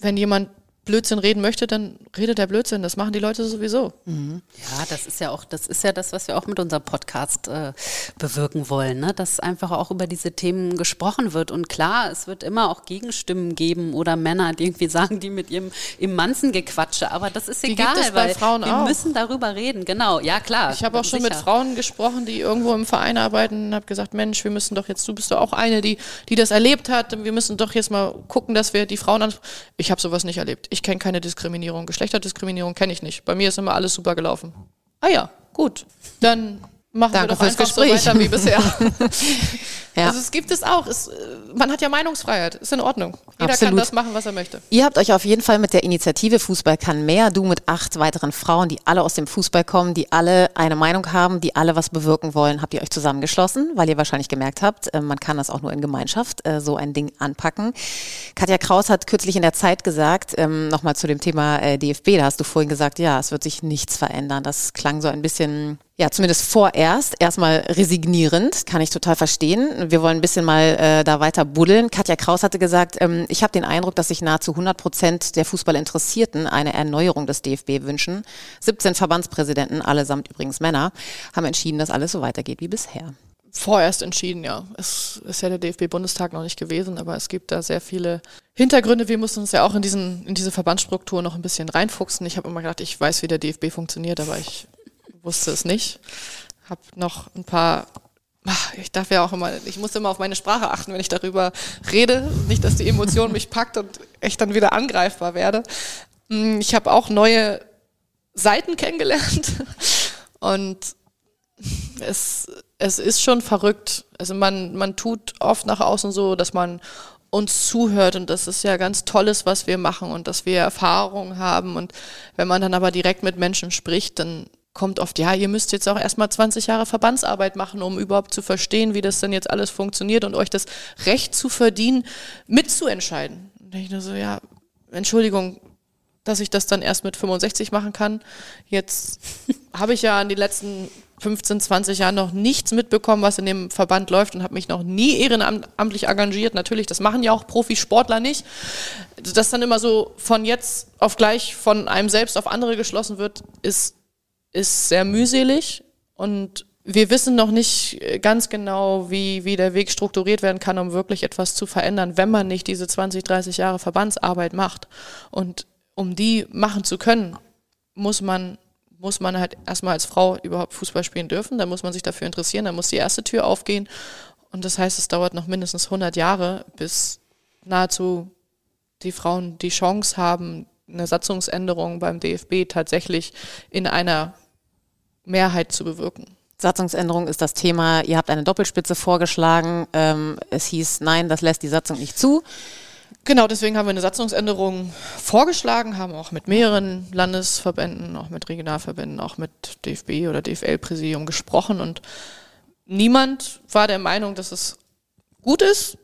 wenn jemand Blödsinn reden möchte, dann redet der Blödsinn. Das machen die Leute sowieso. Mhm. Ja, das ist ja auch, das ist ja das, was wir auch mit unserem Podcast äh, bewirken wollen, ne? dass einfach auch über diese Themen gesprochen wird. Und klar, es wird immer auch Gegenstimmen geben oder Männer, die irgendwie sagen, die mit ihrem im Manzen gequatsche. Aber das ist Die egal, gibt es bei weil Frauen wir auch. müssen darüber reden. Genau, ja klar. Ich habe auch schon mit sicher. Frauen gesprochen, die irgendwo im Verein arbeiten und habe gesagt, Mensch, wir müssen doch jetzt, du bist doch auch eine, die, die das erlebt hat. Wir müssen doch jetzt mal gucken, dass wir die Frauen an. Ich habe sowas nicht erlebt. Ich kenne keine Diskriminierung. Geschlechterdiskriminierung kenne ich nicht. Bei mir ist immer alles super gelaufen. Ah ja, gut. Dann machen Danke wir doch einfach Gespräch. so weiter wie bisher. Ja. Also es gibt es auch. Es, äh, man hat ja Meinungsfreiheit. Ist in Ordnung. Jeder kann Absolut. das machen, was er möchte. Ihr habt euch auf jeden Fall mit der Initiative Fußball kann mehr, du mit acht weiteren Frauen, die alle aus dem Fußball kommen, die alle eine Meinung haben, die alle was bewirken wollen, habt ihr euch zusammengeschlossen, weil ihr wahrscheinlich gemerkt habt, äh, man kann das auch nur in Gemeinschaft äh, so ein Ding anpacken. Katja Kraus hat kürzlich in der Zeit gesagt, ähm, nochmal zu dem Thema DFB, da hast du vorhin gesagt, ja, es wird sich nichts verändern. Das klang so ein bisschen ja, zumindest vorerst erstmal resignierend, kann ich total verstehen. Wir wollen ein bisschen mal äh, da weiter buddeln. Katja Kraus hatte gesagt, ähm, ich habe den Eindruck, dass sich nahezu 100 Prozent der Fußballinteressierten eine Erneuerung des DFB wünschen. 17 Verbandspräsidenten, allesamt übrigens Männer, haben entschieden, dass alles so weitergeht wie bisher. Vorerst entschieden, ja. Es ist ja der DFB-Bundestag noch nicht gewesen, aber es gibt da sehr viele Hintergründe. Wir mussten uns ja auch in, diesen, in diese Verbandsstruktur noch ein bisschen reinfuchsen. Ich habe immer gedacht, ich weiß, wie der DFB funktioniert, aber ich wusste es nicht. Habe noch ein paar. Ach, Ich darf ja auch immer, ich muss immer auf meine Sprache achten, wenn ich darüber rede. Nicht, dass die Emotion mich packt und ich dann wieder angreifbar werde. Mm, Ich habe auch neue Seiten kennengelernt und es, es ist schon verrückt. Also man, man tut oft nach außen so, dass man uns zuhört und das ist ja ganz Tolles, was wir machen und dass wir Erfahrungen haben und wenn man dann aber direkt mit Menschen spricht, dann kommt oft, ja, ihr müsst jetzt auch erstmal 20 Jahre Verbandsarbeit machen, um überhaupt zu verstehen, wie das denn jetzt alles funktioniert und euch das Recht zu verdienen, mitzuentscheiden. Und ich nur so, ja, Entschuldigung, dass ich das dann erst mit 65 machen kann. Jetzt habe ich ja in den letzten 15, 20 Jahren noch nichts mitbekommen, was in dem Verband läuft und habe mich noch nie ehrenamtlich engagiert. Natürlich, das machen ja auch Profisportler nicht. Dass dann immer so von jetzt auf gleich von einem selbst auf andere geschlossen wird, ist, ist sehr mühselig und wir wissen noch nicht ganz genau, wie, wie der Weg strukturiert werden kann, um wirklich etwas zu verändern, wenn man nicht diese 20, 30 Jahre Verbandsarbeit macht. Und um die machen zu können, muss man, muss man halt erstmal als Frau überhaupt Fußball spielen dürfen. Da muss man sich dafür interessieren, da muss die erste Tür aufgehen. Und das heißt, es dauert noch mindestens 100 Jahre, bis nahezu die Frauen die Chance haben, eine Satzungsänderung beim DFB tatsächlich in einer Mehrheit zu bewirken. Satzungsänderung ist das Thema. Ihr habt eine Doppelspitze vorgeschlagen. Ähm, es hieß, nein, das lässt die Satzung nicht zu. Genau, deswegen haben wir eine Satzungsänderung vorgeschlagen, haben auch mit mehreren Landesverbänden, auch mit Regionalverbänden, auch mit DFB oder DFL-Präsidium gesprochen und niemand war der Meinung, dass es gut ist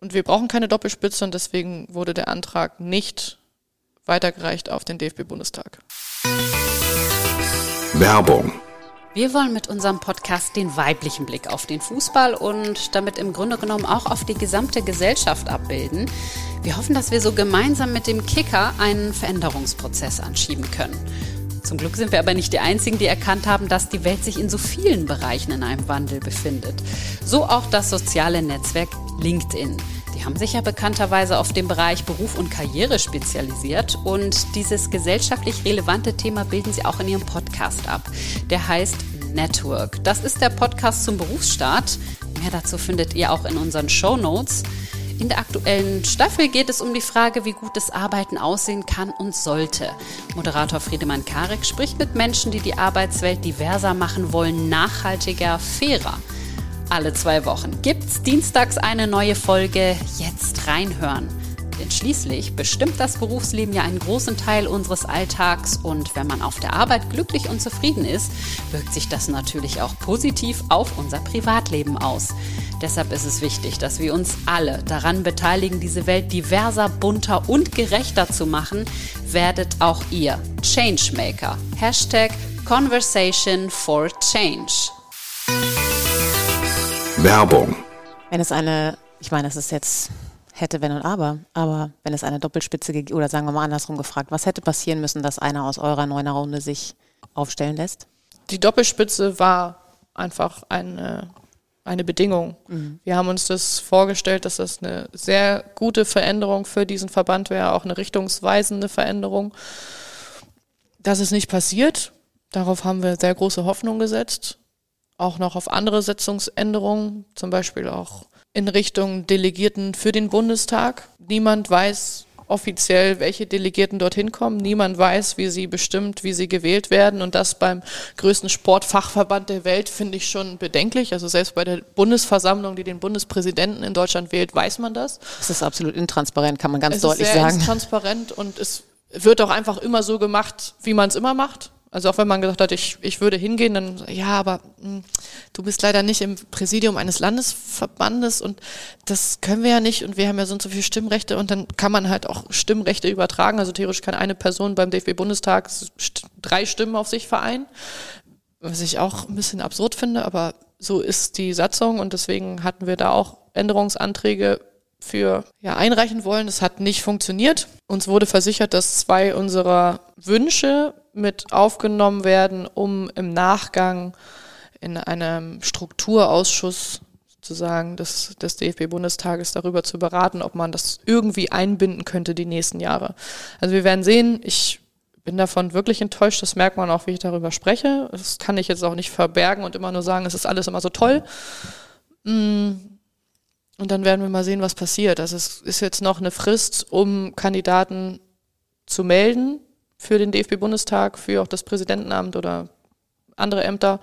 und wir brauchen keine Doppelspitze und deswegen wurde der Antrag nicht weitergereicht auf den DFB-Bundestag. Werbung. Wir wollen mit unserem Podcast den weiblichen Blick auf den Fußball und damit im Grunde genommen auch auf die gesamte Gesellschaft abbilden. Wir hoffen, dass wir so gemeinsam mit dem Kicker einen Veränderungsprozess anschieben können. Zum Glück sind wir aber nicht die Einzigen, die erkannt haben, dass die Welt sich in so vielen Bereichen in einem Wandel befindet. So auch das soziale Netzwerk LinkedIn. Die haben sich ja bekannterweise auf den Bereich Beruf und Karriere spezialisiert und dieses gesellschaftlich relevante Thema bilden sie auch in ihrem Podcast ab. Der heißt Network. Das ist der Podcast zum Berufsstart. Mehr dazu findet ihr auch in unseren Show Notes. In der aktuellen Staffel geht es um die Frage, wie gutes Arbeiten aussehen kann und sollte. Moderator Friedemann Karek spricht mit Menschen, die die Arbeitswelt diverser machen wollen, nachhaltiger, fairer. Alle zwei Wochen gibt's dienstags eine neue Folge. Jetzt reinhören. Denn schließlich bestimmt das Berufsleben ja einen großen Teil unseres Alltags und wenn man auf der Arbeit glücklich und zufrieden ist, wirkt sich das natürlich auch positiv auf unser Privatleben aus. Deshalb ist es wichtig, dass wir uns alle daran beteiligen, diese Welt diverser, bunter und gerechter zu machen. Werdet auch ihr Changemaker. Hashtag Conversation for Change. Werbung. Wenn es eine, ich meine, das ist jetzt hätte, wenn und aber, aber wenn es eine Doppelspitze gegeben, oder sagen wir mal andersrum gefragt, was hätte passieren müssen, dass einer aus eurer neuner Runde sich aufstellen lässt? Die Doppelspitze war einfach eine, eine Bedingung. Mhm. Wir haben uns das vorgestellt, dass das eine sehr gute Veränderung für diesen Verband wäre, auch eine richtungsweisende Veränderung. Das ist nicht passiert. Darauf haben wir sehr große Hoffnung gesetzt. Auch noch auf andere Setzungsänderungen, zum Beispiel auch in Richtung Delegierten für den Bundestag. Niemand weiß offiziell, welche Delegierten dorthin kommen. Niemand weiß, wie sie bestimmt, wie sie gewählt werden. Und das beim größten Sportfachverband der Welt finde ich schon bedenklich. Also selbst bei der Bundesversammlung, die den Bundespräsidenten in Deutschland wählt, weiß man das. Das ist absolut intransparent, kann man ganz es deutlich ist sehr sagen. Intransparent und es wird auch einfach immer so gemacht, wie man es immer macht. Also auch wenn man gesagt hat, ich, ich würde hingehen, dann ja, aber mh, hm, du bist leider nicht im Präsidium eines Landesverbandes und das können wir ja nicht und wir haben ja so und so viele Stimmrechte und dann kann man halt auch Stimmrechte übertragen. Also theoretisch kann eine Person beim DFB-Bundestag drei Stimmen auf sich vereinen, was ich auch ein bisschen absurd finde, aber so ist die Satzung und deswegen hatten wir da auch Änderungsanträge für ja, einreichen wollen. Das hat nicht funktioniert. Uns wurde versichert, dass zwei unserer Wünsche mit aufgenommen werden, um im Nachgang in einem Strukturausschuss sozusagen des, des DFB-Bundestages darüber zu beraten, ob man das irgendwie einbinden könnte die nächsten Jahre. Also wir werden sehen, ich bin davon wirklich enttäuscht, das merkt man auch, wie ich darüber spreche. Das kann ich jetzt auch nicht verbergen und immer nur sagen, es ist alles immer so toll. Mm. Und dann werden wir mal sehen, was passiert. Also es ist jetzt noch eine Frist, um Kandidaten zu melden für den DFB-Bundestag, für auch das Präsidentenamt oder andere Ämter.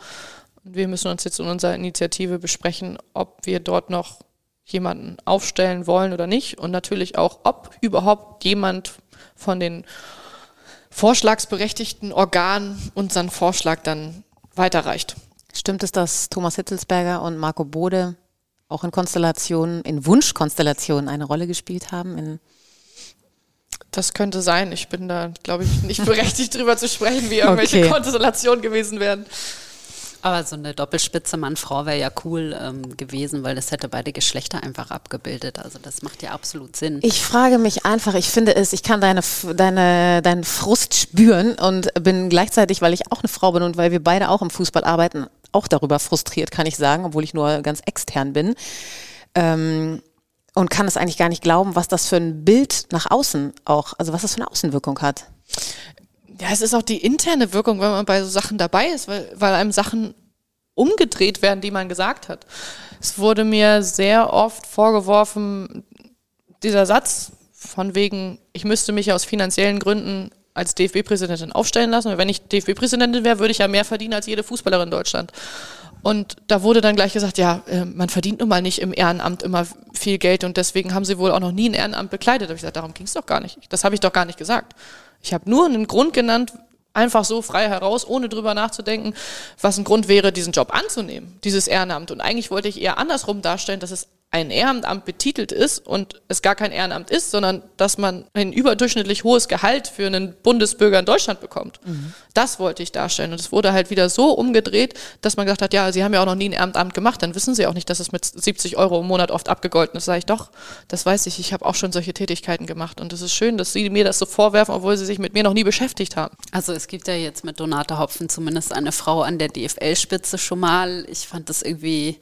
Und wir müssen uns jetzt in unserer Initiative besprechen, ob wir dort noch jemanden aufstellen wollen oder nicht. Und natürlich auch, ob überhaupt jemand von den vorschlagsberechtigten Organen unseren Vorschlag dann weiterreicht. Stimmt es, dass Thomas Hitzelsberger und Marco Bode auch in Konstellationen, in Wunschkonstellationen eine Rolle gespielt haben in das könnte sein. Ich bin da, glaube ich, nicht berechtigt, drüber zu sprechen, wie irgendwelche okay. Konstellationen gewesen wären. Aber so eine Doppelspitze Mann-Frau wäre ja cool ähm, gewesen, weil das hätte beide Geschlechter einfach abgebildet. Also das macht ja absolut Sinn. Ich frage mich einfach, ich finde es, ich kann deine, deine, deinen Frust spüren und bin gleichzeitig, weil ich auch eine Frau bin und weil wir beide auch im Fußball arbeiten, auch darüber frustriert, kann ich sagen, obwohl ich nur ganz extern bin. Ähm, und kann es eigentlich gar nicht glauben, was das für ein Bild nach außen auch, also was das für eine Außenwirkung hat. Ja, es ist auch die interne Wirkung, wenn man bei so Sachen dabei ist, weil, weil einem Sachen umgedreht werden, die man gesagt hat. Es wurde mir sehr oft vorgeworfen, dieser Satz von wegen, ich müsste mich aus finanziellen Gründen als DFB-Präsidentin aufstellen lassen. Wenn ich DFB-Präsidentin wäre, würde ich ja mehr verdienen als jede Fußballerin in Deutschland. Und da wurde dann gleich gesagt, ja, äh, man verdient nun mal nicht im Ehrenamt immer viel Geld und deswegen haben sie wohl auch noch nie ein Ehrenamt bekleidet. Da habe ich gesagt, darum ging es doch gar nicht. Das habe ich doch gar nicht gesagt. Ich habe nur einen Grund genannt, einfach so frei heraus, ohne drüber nachzudenken, was ein Grund wäre, diesen Job anzunehmen, dieses Ehrenamt. Und eigentlich wollte ich eher andersrum darstellen, dass es ein Ehrenamt betitelt ist und es gar kein Ehrenamt ist, sondern dass man ein überdurchschnittlich hohes Gehalt für einen Bundesbürger in Deutschland bekommt. Mhm. Das wollte ich darstellen. Und es wurde halt wieder so umgedreht, dass man gesagt hat, ja, Sie haben ja auch noch nie ein Ehrenamt gemacht, dann wissen Sie auch nicht, dass es mit 70 Euro im Monat oft abgegolten ist. Sage ich doch, das weiß ich, ich habe auch schon solche Tätigkeiten gemacht. Und es ist schön, dass Sie mir das so vorwerfen, obwohl Sie sich mit mir noch nie beschäftigt haben. Also es gibt ja jetzt mit Donate Hopfen zumindest eine Frau an der DFL-Spitze schon mal. Ich fand das irgendwie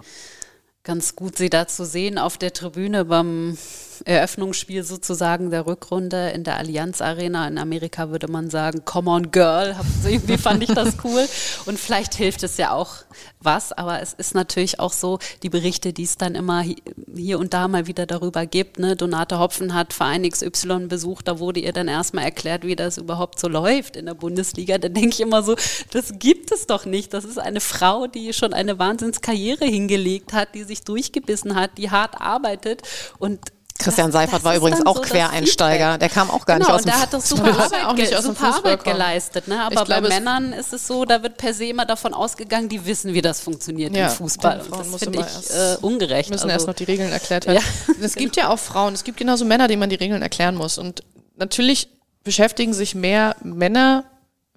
ganz gut, sie da zu sehen auf der Tribüne beim Eröffnungsspiel sozusagen der Rückrunde in der Allianz Arena. In Amerika würde man sagen, come on girl. Irgendwie fand ich das cool. Und vielleicht hilft es ja auch was, aber es ist natürlich auch so, die Berichte, die es dann immer hier und da mal wieder darüber gibt. Ne? Donate Hopfen hat Verein XY besucht, da wurde ihr dann erstmal erklärt, wie das überhaupt so läuft in der Bundesliga. Da denke ich immer so, das gibt es doch nicht. Das ist eine Frau, die schon eine Wahnsinnskarriere hingelegt hat, die sich durchgebissen hat, die hart arbeitet und Christian Seifert das war übrigens auch so Quereinsteiger. Der kam auch gar genau, nicht aus und dem der hat doch super Fußball. Arbeit, Auch nicht ge aus dem super Fußball Arbeit geleistet. Ne? Aber Ich glaube, bei Männern ist es so, da wird per se immer davon ausgegangen, die wissen, wie das funktioniert Ja, im Fußball. Und Frauen das muss finde ich erst- äh, ungerecht. müssen Also- erst noch die Regeln erklärt werden. Es gibt ja auch Frauen, es gibt genauso Männer, denen man die Regeln erklären muss. Und natürlich beschäftigen sich mehr Männer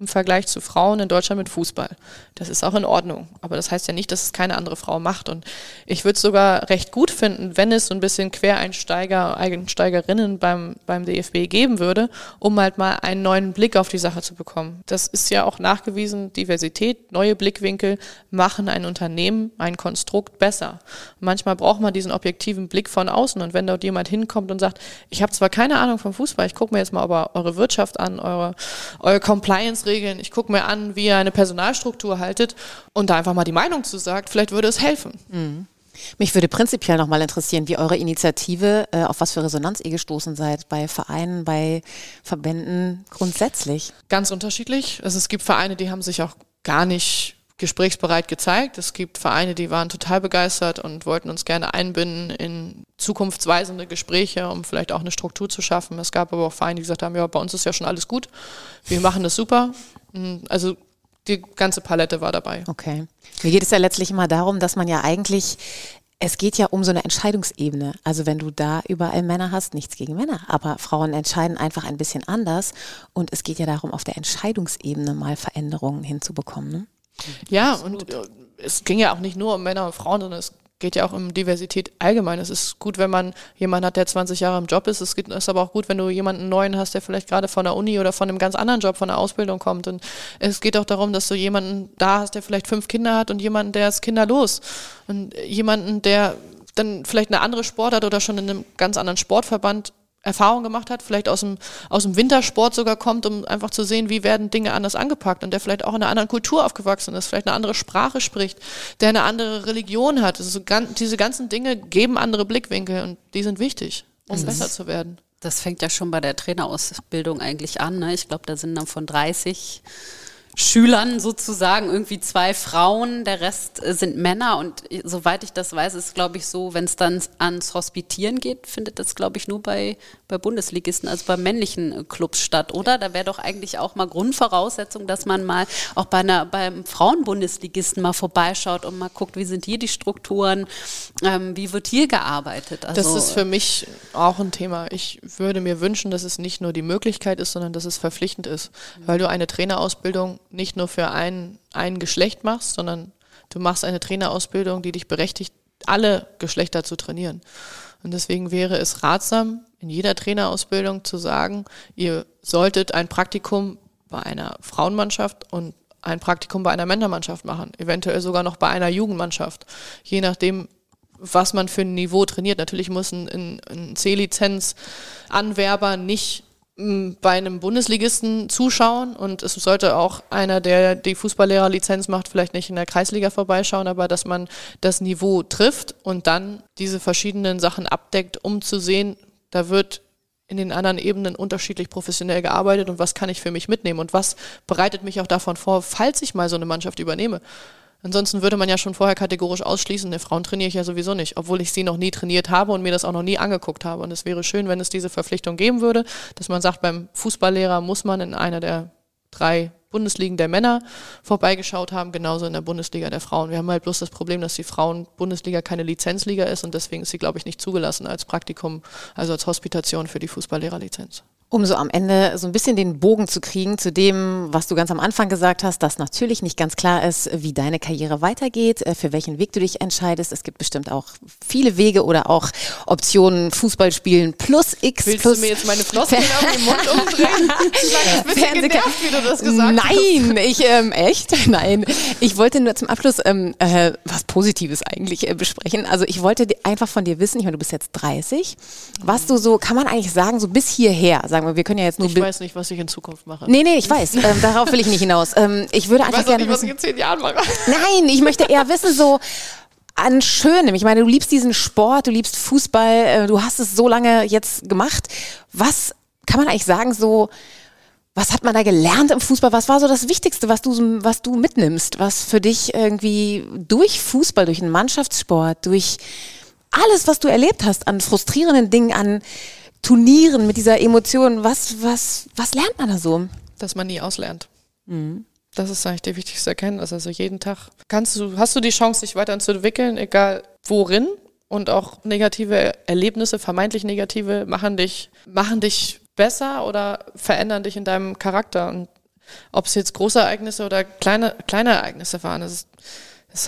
im Vergleich zu Frauen in Deutschland mit Fußball. Das ist auch in Ordnung. Aber das heißt ja nicht, dass es keine andere Frau macht. Und ich würde es sogar recht gut finden, wenn es so ein bisschen Quereinsteiger, Einsteigerinnen beim, beim DFB geben würde, um halt mal einen neuen Blick auf die Sache zu bekommen. Das ist ja auch nachgewiesen, Diversität, neue Blickwinkel machen ein Unternehmen, ein Konstrukt besser. Manchmal braucht man diesen objektiven Blick von außen. Und wenn dort jemand hinkommt und sagt, ich habe zwar keine Ahnung vom Fußball, ich gucke mir jetzt mal eure Wirtschaft an, eure, eure Compliance-Regeln, ich gucke mir an, wie ihr eine Personalstruktur haltet und da einfach mal die Meinung zu sagt, vielleicht würde es helfen. Mich würde prinzipiell nochmal interessieren, wie eure Initiative, äh, auf was für Resonanz ihr gestoßen seid, bei Vereinen, bei Verbänden grundsätzlich. Ganz unterschiedlich. Also es gibt Vereine, die haben sich auch gar nicht gesprächsbereit gezeigt. Es gibt Vereine, die waren total begeistert und wollten uns gerne einbinden in zukunftsweisende Gespräche, um vielleicht auch eine Struktur zu schaffen. Es gab aber auch Vereine, die gesagt haben, ja, bei uns ist ja schon alles gut. Wir machen das super. Also die ganze Palette war dabei. Okay. Mir geht es ja letztlich immer darum, dass man ja eigentlich, es geht ja um so eine Entscheidungsebene. Also wenn du da überall Männer hast, nichts gegen Männer, aber Frauen entscheiden einfach ein bisschen anders und es geht ja darum, auf der Entscheidungsebene mal Veränderungen hinzubekommen. Ne? Ja, und äh, es ging ja auch nicht nur um Männer und Frauen, sondern es geht ja auch um Diversität allgemein. Es ist gut, wenn man jemanden hat, der 20 Jahre im Job ist. Es geht- ist aber auch gut, wenn du jemanden neuen hast, der vielleicht gerade von der Uni oder von einem ganz anderen Job, von der Ausbildung kommt. Und es geht auch darum, dass du jemanden da hast, der vielleicht fünf Kinder hat und jemanden, der ist kinderlos. Und jemanden, der dann vielleicht eine andere Sportart oder schon in einem ganz anderen Sportverband Erfahrung gemacht hat, vielleicht aus dem, aus dem Wintersport sogar kommt, um einfach zu sehen, wie werden Dinge anders angepackt und der vielleicht auch in einer anderen Kultur aufgewachsen ist, vielleicht eine andere Sprache spricht, der eine andere Religion hat. Also diese ganzen Dinge geben andere Blickwinkel und die sind wichtig, um besser zu werden. Das fängt ja schon bei der Trainerausbildung eigentlich an. Ne? Ich glaube, da sind dann von 30 Schülern sozusagen irgendwie zwei Frauen, der Rest äh, sind Männer und äh, soweit ich das weiß, ist glaube ich so, wenn es dann ans Hospitieren geht, findet das glaube ich nur bei, bei Bundesligisten, also bei männlichen äh, Clubs statt, oder? Da wäre doch eigentlich auch mal Grundvoraussetzung, dass man mal auch bei einer, beim Frauenbundesligisten mal vorbeischaut und mal guckt, wie sind hier die Strukturen, ähm, wie wird hier gearbeitet. Also, Das ist für mich auch ein Thema. Ich würde mir wünschen, dass es nicht nur die Möglichkeit ist, sondern dass es verpflichtend ist, weil du eine Trainerausbildung nicht nur für ein, ein Geschlecht machst, sondern du machst eine Trainerausbildung, die dich berechtigt, alle Geschlechter zu trainieren. Und deswegen wäre es ratsam, in jeder Trainerausbildung zu sagen, ihr solltet ein Praktikum bei einer Frauenmannschaft und ein Praktikum bei einer Männermannschaft machen, eventuell sogar noch bei einer Jugendmannschaft, je nachdem, was man für ein Niveau trainiert. Natürlich muss ein, ein, C-Lizenz-Anwerber nicht bei einem Bundesligisten zuschauen und es sollte auch einer, der die Fußballlehrerlizenz macht, vielleicht nicht in der Kreisliga vorbeischauen, aber dass man das Niveau trifft und dann diese verschiedenen Sachen abdeckt, um zu sehen, da wird in den anderen Ebenen unterschiedlich professionell gearbeitet und was kann ich für mich mitnehmen und was bereitet mich auch davon vor, falls ich mal so eine Mannschaft übernehme. Ansonsten würde man ja schon vorher kategorisch ausschließen, ne, Frauen trainiere ich ja sowieso nicht, obwohl ich sie noch nie trainiert habe und mir das auch noch nie angeguckt habe. Und es wäre schön, wenn es diese Verpflichtung geben würde, dass man sagt, beim Fußballlehrer muss man in einer der drei Bundesligen der Männer vorbeigeschaut haben, genauso in der Bundesliga der Frauen. Wir haben halt bloß das Problem, dass die Frauen-Bundesliga keine Lizenzliga ist und deswegen ist sie, glaube ich, nicht zugelassen als Praktikum, also als Hospitation für die Fußballlehrerlizenz. Um so am Ende so ein bisschen den Bogen zu kriegen zu dem, was du ganz am Anfang gesagt hast, dass natürlich nicht ganz klar ist, wie deine Karriere weitergeht, äh, für welchen Weg du dich entscheidest. Es gibt bestimmt auch viele Wege oder auch Optionen, Fußball spielen plus X Willst plus du mir jetzt meine Floskeln auf den Mund umdrehen? Ich Fernsehka- genervt, wie du das gesagt hast. Nein, ich, ähm, echt? Nein. Ich wollte nur zum Abschluss ähm, äh, was Positives eigentlich äh, besprechen. Also ich wollte einfach von dir wissen, ich meine, du bist jetzt 30, was du so, kann man eigentlich sagen, so bis hierher, sagen wir, wir können ja jetzt nur... Ich weiß nicht, was ich in Zukunft mache. Nee, nee, ich weiß. Ähm, darauf will ich nicht hinaus. Ähm, ich würde ich einfach weiß auch gerne nicht, was ich in zehn Jahren mache. Nein, ich möchte eher wissen, so an Schönem. Ich meine, du liebst diesen Sport, du liebst Fußball, äh, du hast es so lange jetzt gemacht. Was kann man eigentlich sagen, so, was hat man da gelernt im Fußball? Was war so das Wichtigste, was du, was du mitnimmst, was für dich irgendwie durch Fußball, durch einen Mannschaftssport, durch alles, was du erlebt hast an frustrierenden Dingen, an Turnieren mit dieser Emotion, was, was, was lernt man da so? Dass man nie auslernt. Das ist eigentlich die wichtigste Erkenntnis. Also jeden Tag kannst du, hast du die Chance, dich weiterzuentwickeln, egal worin. Und auch negative Erlebnisse, vermeintlich negative, machen dich, machen dich besser oder verändern dich in deinem Charakter. Und ob es jetzt große Ereignisse oder kleine, kleine Ereignisse waren. Es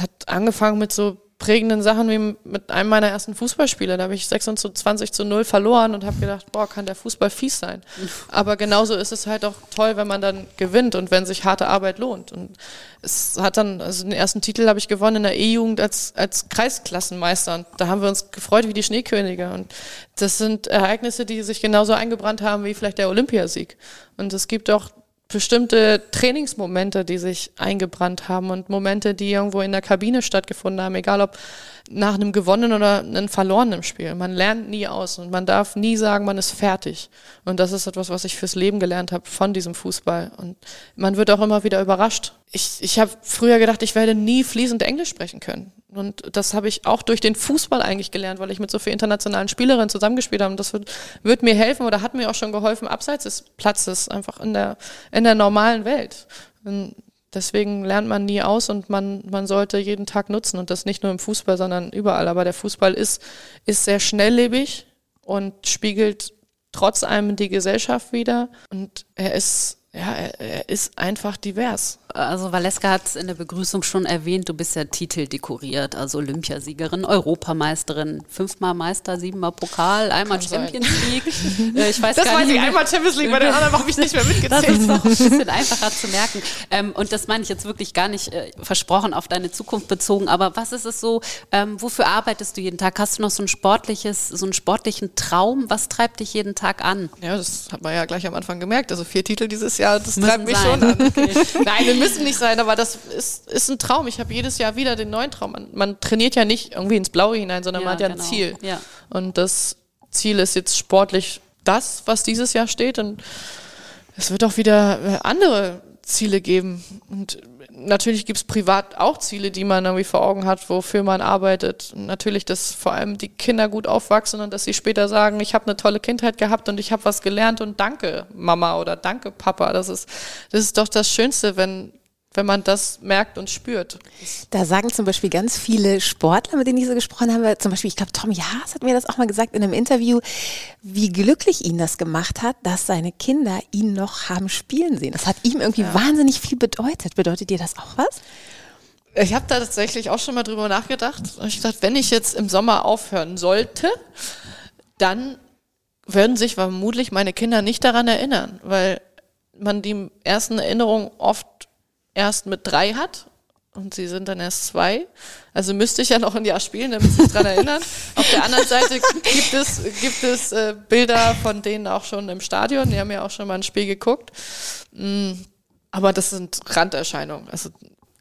hat angefangen mit so prägenden Sachen wie mit einem meiner ersten Fußballspiele. Da habe ich 26 zu 0 verloren und habe gedacht, boah, kann der Fußball fies sein. Aber genauso ist es halt auch toll, wenn man dann gewinnt und wenn sich harte Arbeit lohnt. Und es hat dann, also den ersten Titel habe ich gewonnen in der E-Jugend als, als Kreisklassenmeister. Und da haben wir uns gefreut wie die Schneekönige. Und das sind Ereignisse, die sich genauso eingebrannt haben wie vielleicht der Olympiasieg. Und es gibt auch bestimmte Trainingsmomente, die sich eingebrannt haben und Momente, die irgendwo in der Kabine stattgefunden haben, egal ob nach einem gewonnenen oder einem verlorenen Spiel. Man lernt nie aus und man darf nie sagen, man ist fertig. Und das ist etwas, was ich fürs Leben gelernt habe von diesem Fußball. Und man wird auch immer wieder überrascht. Ich, ich habe früher gedacht, ich werde nie fließend Englisch sprechen können. Und das habe ich auch durch den Fußball eigentlich gelernt, weil ich mit so vielen internationalen Spielerinnen zusammengespielt habe. Und das wird, wird mir helfen oder hat mir auch schon geholfen, abseits des Platzes, einfach in der, in der normalen Welt. Und deswegen lernt man nie aus und man, man sollte jeden Tag nutzen. Und das nicht nur im Fußball, sondern überall. Aber der Fußball ist, ist sehr schnelllebig und spiegelt trotz allem die Gesellschaft wieder. Und er ist, ja, er, er ist einfach divers. Also Valeska hat es in der Begrüßung schon erwähnt, du bist ja titeldekoriert, also Olympiasiegerin, Europameisterin, fünfmal Meister, siebenmal Pokal, einmal Kann Champions League. Äh, ich weiß Das gar weiß nicht, ich, einmal Champions League, bei den anderen habe ich nicht mehr Das mitgezählt. ist noch ein bisschen einfacher zu merken. Ähm, und das meine ich jetzt wirklich gar nicht äh, versprochen auf deine Zukunft bezogen. Aber was ist es so, ähm, wofür arbeitest du jeden Tag? Hast du noch so ein sportliches, so einen sportlichen Traum? Was treibt dich jeden Tag an? Ja, das hat man ja gleich am Anfang gemerkt. Also vier Titel dieses Jahr, das Müssen treibt mich sein. schon an. Nein, wir müssen nicht sein, aber das ist, ist ein Traum. Ich habe jedes Jahr wieder den neuen Traum. Man, man trainiert ja nicht irgendwie ins Blaue hinein, sondern Ja, man hat ja genau. ein Ziel. Ja. Und das Ziel ist jetzt sportlich das, was dieses Jahr steht. Und es wird auch wieder äh, andere Ziele geben. Und natürlich gibt es privat auch Ziele, die man irgendwie vor Augen hat, wofür man arbeitet. Natürlich, dass vor allem die Kinder gut aufwachsen und dass sie später sagen, ich habe eine tolle Kindheit gehabt und ich habe was gelernt und danke Mama oder danke Papa. Das ist, das ist doch das Schönste, wenn, wenn man das merkt und spürt. Da sagen zum Beispiel ganz viele Sportler, mit denen ich so gesprochen habe, zum Beispiel, ich glaube, Tom Jaas hat mir das auch mal gesagt in einem Interview, wie glücklich ihn das gemacht hat, dass seine Kinder ihn noch haben spielen sehen. Das hat ihm irgendwie wahnsinnig viel bedeutet. Bedeutet dir das auch was? Ich habe da tatsächlich auch schon mal drüber nachgedacht. Ich dachte, wenn ich jetzt im Sommer aufhören sollte, dann würden sich vermutlich meine Kinder nicht daran erinnern, weil man die ersten Erinnerungen oft erst mit drei hat und sie sind dann erst zwei. Also müsste ich ja noch ein Jahr spielen, damit sie sich daran erinnern. Auf der anderen Seite gibt es, gibt es äh, Bilder von denen auch schon im Stadion. Die haben ja auch schon mal ein Spiel geguckt. Mm, aber das sind Randerscheinungen. Also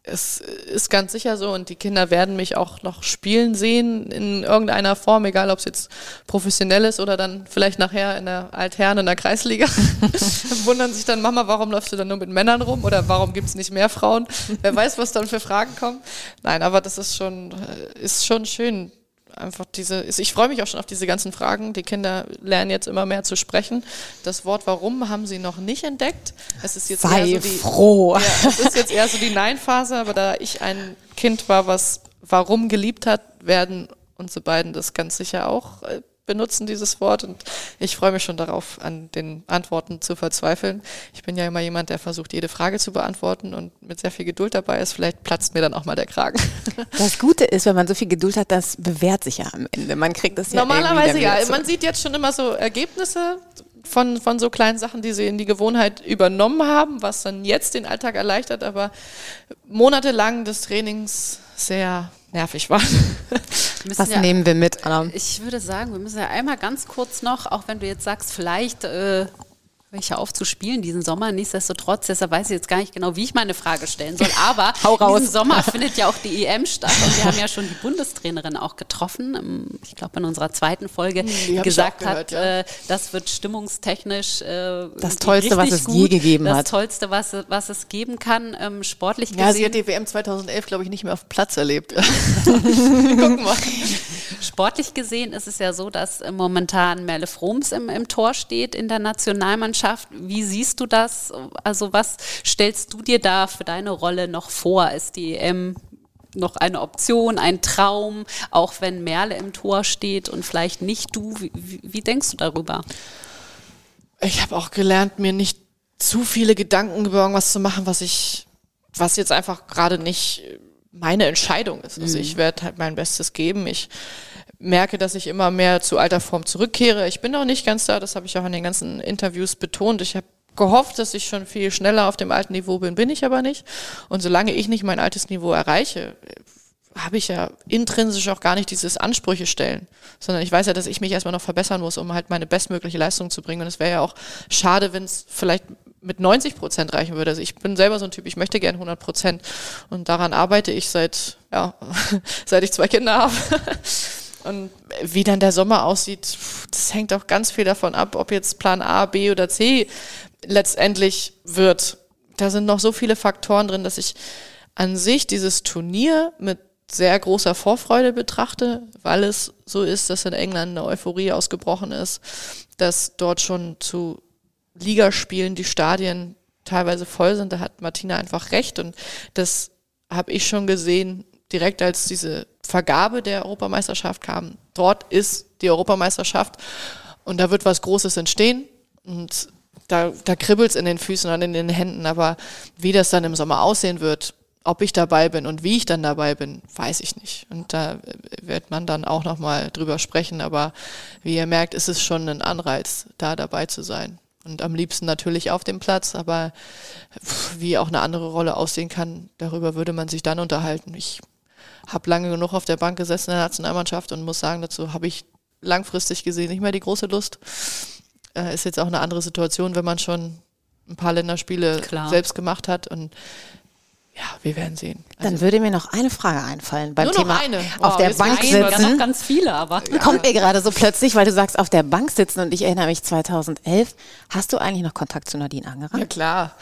es ist ganz sicher so und die Kinder werden mich auch noch spielen sehen in irgendeiner Form, egal ob es jetzt professionell ist oder dann vielleicht nachher in der Altherren in der Kreisliga. Wundern sich dann, Mama, warum läufst du dann nur mit Männern rum oder warum gibt es nicht mehr Frauen? Wer weiß, was dann für Fragen kommen. Nein, aber das ist schon, äh, ist schon schön. Einfach diese, ich freue mich auch schon auf diese ganzen Fragen. Die Kinder lernen jetzt immer mehr zu sprechen. Das Wort warum haben sie noch nicht entdeckt. Es ist jetzt Sei eher so die, froh. ja, es ist jetzt eher so die Nein-Phase, aber da ich ein Kind war, was warum geliebt hat, werden unsere beiden das ganz sicher auch äh, benutzen, dieses Wort. Und ich freue mich schon darauf, an den Antworten zu verzweifeln. Ich bin ja immer jemand, der versucht, jede Frage zu beantworten und mit sehr viel Geduld dabei ist. Vielleicht platzt mir dann auch mal der Kragen. Das Gute ist, wenn man so viel Geduld hat, das bewährt sich ja am Ende. Man kriegt das ja Normalerweise ja. wieder Man sieht jetzt schon immer so Ergebnisse von, von so kleinen Sachen, die sie in die Gewohnheit übernommen haben, was dann jetzt den Alltag erleichtert, aber monatelang des Trainings sehr nervig war. Was ja- nehmen wir mit, Anna? Ich würde sagen, wir müssen ja einmal ganz kurz noch, auch wenn du jetzt sagst, vielleicht äh, welche aufzuspielen diesen Sommer, nichtsdestotrotz, deshalb weiß ich jetzt gar nicht genau, wie ich meine Frage stellen soll, aber diesen Sommer findet ja auch die EM statt und wir haben ja schon die Bundestrainerin auch getroffen, ich glaube in unserer zweiten Folge, die Hm, ich gesagt gehört, hat, ja. äh, das wird stimmungstechnisch äh, irgendwie Tollste, was es gut. je gegeben das hat. Tollste, was, was es geben kann, ähm, sportlich Ja, sie gesehen. hat die WM 2011, glaube ich, nicht mehr auf dem Platz erlebt. Gucken wir. Sportlich gesehen ist es ja so, dass äh, momentan Merle Froms im, im Tor steht in der Nationalmannschaft. Wie siehst du das? Also was stellst du dir da für deine Rolle noch vor? Ist die EM noch eine Option, ein Traum, auch wenn Merle im Tor steht und vielleicht nicht du? Wie, wie denkst du darüber? Ich habe auch gelernt, mir nicht zu viele Gedanken über irgendwas zu machen, was ich, was jetzt einfach gerade nicht meine Entscheidung ist. Also ich mhm. werde halt mein Bestes geben. Ich merke, dass ich immer mehr zu alter Form zurückkehre. Ich bin noch nicht ganz da, das habe ich auch in den ganzen Interviews betont. Ich habe gehofft, dass ich schon viel schneller auf dem alten Niveau bin, bin ich aber nicht. Und solange ich nicht mein altes Niveau erreiche, habe ich ja intrinsisch auch gar nicht dieses Ansprüche stellen, sondern ich weiß ja, dass ich mich erstmal noch verbessern muss, um halt meine bestmögliche Leistung zu bringen. Und es wäre ja auch schade, wenn es vielleicht mit 90 Prozent reichen würde. Also ich bin selber so ein Typ, ich möchte gern 100 Prozent und daran arbeite ich seit, ja, seit ich zwei Kinder habe. Und wie dann der Sommer aussieht, das hängt auch ganz viel davon ab, ob jetzt Plan A, B oder C letztendlich wird. Da sind noch so viele Faktoren drin, dass ich an sich dieses Turnier mit sehr großer Vorfreude betrachte, weil es so ist, dass in England eine Euphorie ausgebrochen ist, dass dort schon zu Ligaspielen die Stadien teilweise voll sind. Da hat Martina einfach recht und das habe ich schon gesehen, direkt als diese Vergabe der Europameisterschaft kam. Dort ist die Europameisterschaft und da wird was Großes entstehen und da, da kribbelt es in den Füßen und in den Händen, aber wie das dann im Sommer aussehen wird, ob ich dabei bin und wie ich dann dabei bin, weiß ich nicht. Und da wird man dann auch nochmal drüber sprechen, aber wie ihr merkt, ist es schon ein Anreiz, da dabei zu sein. Und am liebsten natürlich auf dem Platz, aber wie auch eine andere Rolle aussehen kann, darüber würde man sich dann unterhalten. Ich habe lange genug auf der Bank gesessen in der Nationalmannschaft und muss sagen, dazu habe ich langfristig gesehen nicht mehr die große Lust. Äh, ist jetzt auch eine andere Situation, wenn man schon ein paar Länderspiele Klar. selbst gemacht hat und ja, wir werden sehen. Also Dann würde mir noch eine Frage einfallen beim Nur Thema noch eine. auf der Bank sitzen. Ja, noch ganz viele, aber ja. kommt mir gerade so plötzlich, weil du sagst auf der Bank sitzen und ich erinnere mich 2011. Hast du eigentlich noch Kontakt zu Nadine Angerer? Ja klar.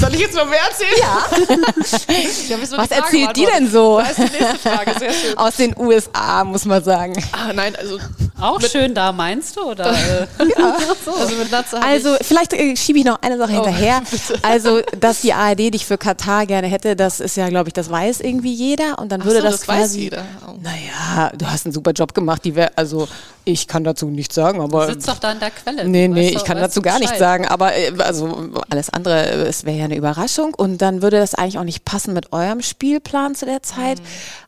Soll ich jetzt noch mehr erzählen? Ja. Was erzählt die denn so? Das ist die nächste Frage, sehr schön. Aus den USA, muss man sagen. Ah, nein, also. Auch schön da, meinst du? Oder? ja. so. Also, mit also vielleicht äh, schiebe ich noch eine Sache oh, hinterher. Bitte. Also, dass die ARD dich für Katar gerne hätte, das ist ja, glaube ich, das weiß irgendwie jeder. Und dann würde so, das, das quasi. Weiß jeder. Oh. Naja, du hast einen super Job gemacht. Die wär, also, ich kann dazu nichts sagen, aber. Du sitzt doch da in der Quelle. Nee, nee, ich kann dazu gar nichts sagen. Aber äh, also alles andere ist wäre ja eine Überraschung und dann würde das eigentlich auch nicht passen mit eurem Spielplan zu der Zeit. Mhm.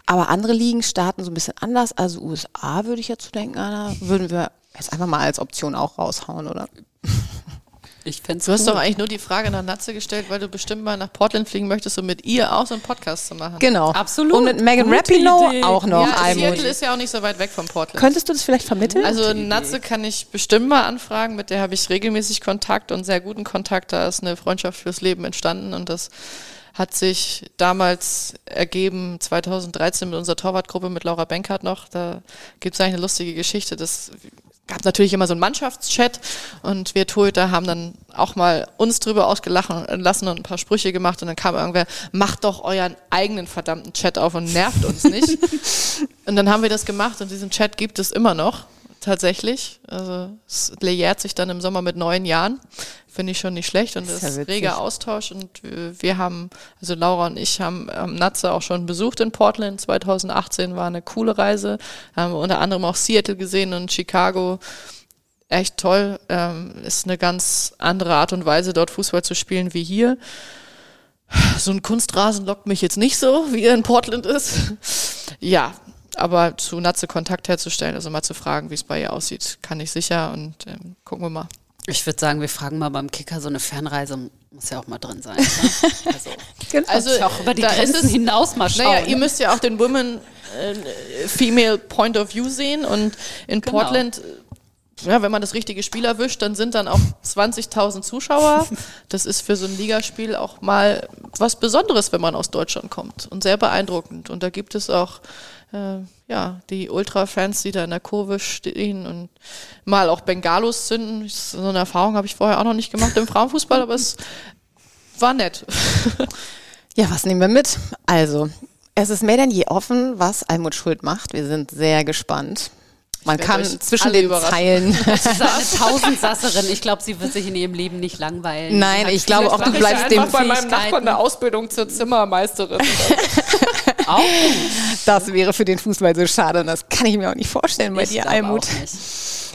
Aber andere Ligen starten so ein bisschen anders. Also USA würde ich jetzt denken, Anna, würden wir jetzt einfach mal als Option auch raushauen, oder? Ich fände Du hast doch eigentlich nur die Frage nach Natze gestellt, weil du bestimmt mal nach Portland fliegen möchtest, um mit ihr auch so einen Podcast zu machen. Genau. Absolut. Und mit Megan Rapinoe auch noch. Ja, Seattle ist ja auch nicht so weit weg von Portland. Könntest du das vielleicht vermitteln? Also Natze kann ich bestimmt mal anfragen, mit der habe ich regelmäßig Kontakt und sehr guten Kontakt. Da ist eine Freundschaft fürs Leben entstanden und das hat sich damals ergeben, 2013 mit unserer Torwartgruppe mit Laura Benkert noch. Da gibt es eigentlich eine lustige Geschichte. Das gab natürlich immer so einen Mannschaftschat und wir Torhüter haben dann auch mal uns drüber ausgelachen lassen und ein paar Sprüche gemacht und dann kam irgendwer, macht doch euren eigenen verdammten Chat auf und nervt uns nicht. und dann haben wir das gemacht und diesen Chat gibt es immer noch tatsächlich. Also es lejährt sich dann im Sommer mit neun Jahren. Finde ich schon nicht schlecht und es ist ja reger Austausch. Und wir haben, also Laura und ich haben ähm, Natze auch schon besucht in Portland. 2018 war eine coole Reise. Haben unter anderem auch Seattle gesehen und Chicago. Echt toll. Ähm, ist eine ganz andere Art und Weise, dort Fußball zu spielen wie hier. So ein Kunstrasen lockt mich jetzt nicht so, wie er in Portland ist. ja, aber zu Natze Kontakt herzustellen, also mal zu fragen, wie es bei ihr aussieht, kann ich sicher und ähm, gucken wir mal. Ich würde sagen, wir fragen mal beim Kicker, so eine Fernreise muss ja auch mal drin sein. Ne? Also, genau. also auch über die Grenzen es, hinaus mal schauen. Naja, ne? ihr müsst ja auch den Women äh, Female Point of View sehen und in genau. Portland ja, wenn man das richtige Spiel erwischt, dann sind dann auch 20.000 Zuschauer. Das ist für so ein Ligaspiel auch mal was Besonderes, wenn man aus Deutschland kommt und sehr beeindruckend. Und da gibt es auch äh, ja, die Ultra-Fans, die da in der Kurve stehen und mal auch Bengalos zünden. So eine Erfahrung habe ich vorher auch noch nicht gemacht im Frauenfußball, aber es war nett. ja, was nehmen wir mit? Also, Es ist mehr denn je offen, was Almut Schuld macht. Wir sind sehr gespannt. Man kann zwischen den. Zeilen. Sie ist eine Tausendsasserin. Ich glaube, sie wird sich in ihrem Leben nicht langweilen. Nein, ich glaube auch, du bleibst dem bei meinem Fähigkeiten. Nachbarn eine Ausbildung zur Zimmermeisterin. auch. Das wäre für den Fußball so schade und das kann ich mir auch nicht vorstellen bei Ich dir, Almut. auch nicht.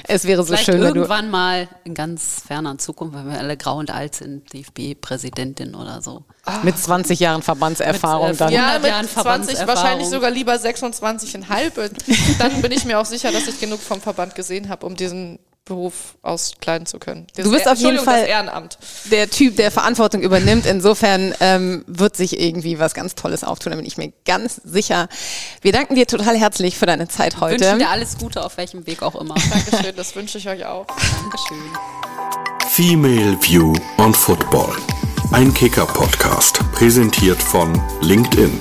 Es wäre so Vielleicht schön, wenn du. irgendwann mal in ganz ferner Zukunft, wenn wir alle grau und alt sind, DFB-Präsidentin oder so. Mit 20 Jahren Verbandserfahrung Mit, äh, dann. ja, ja, 100 mit Jahren 20, Verbandserfahrung. wahrscheinlich sogar lieber 26,5. Dann bin ich mir auch sicher, dass ich genug vom Verband gesehen habe, um diesen Beruf auskleiden zu können. Das Du bist auf jeden Entschuldigung, Fall- das Ehrenamt. der Typ, der Verantwortung übernimmt. Insofern ähm, wird sich irgendwie was ganz Tolles auftun, da bin ich mir ganz sicher. Wir danken dir total herzlich für deine Zeit heute. Wünschen dir alles Gute, auf welchem Weg auch immer. Dankeschön, das wünsche ich euch auch. Dankeschön. Female View on Football. Ein Kicker-Podcast, präsentiert von LinkedIn.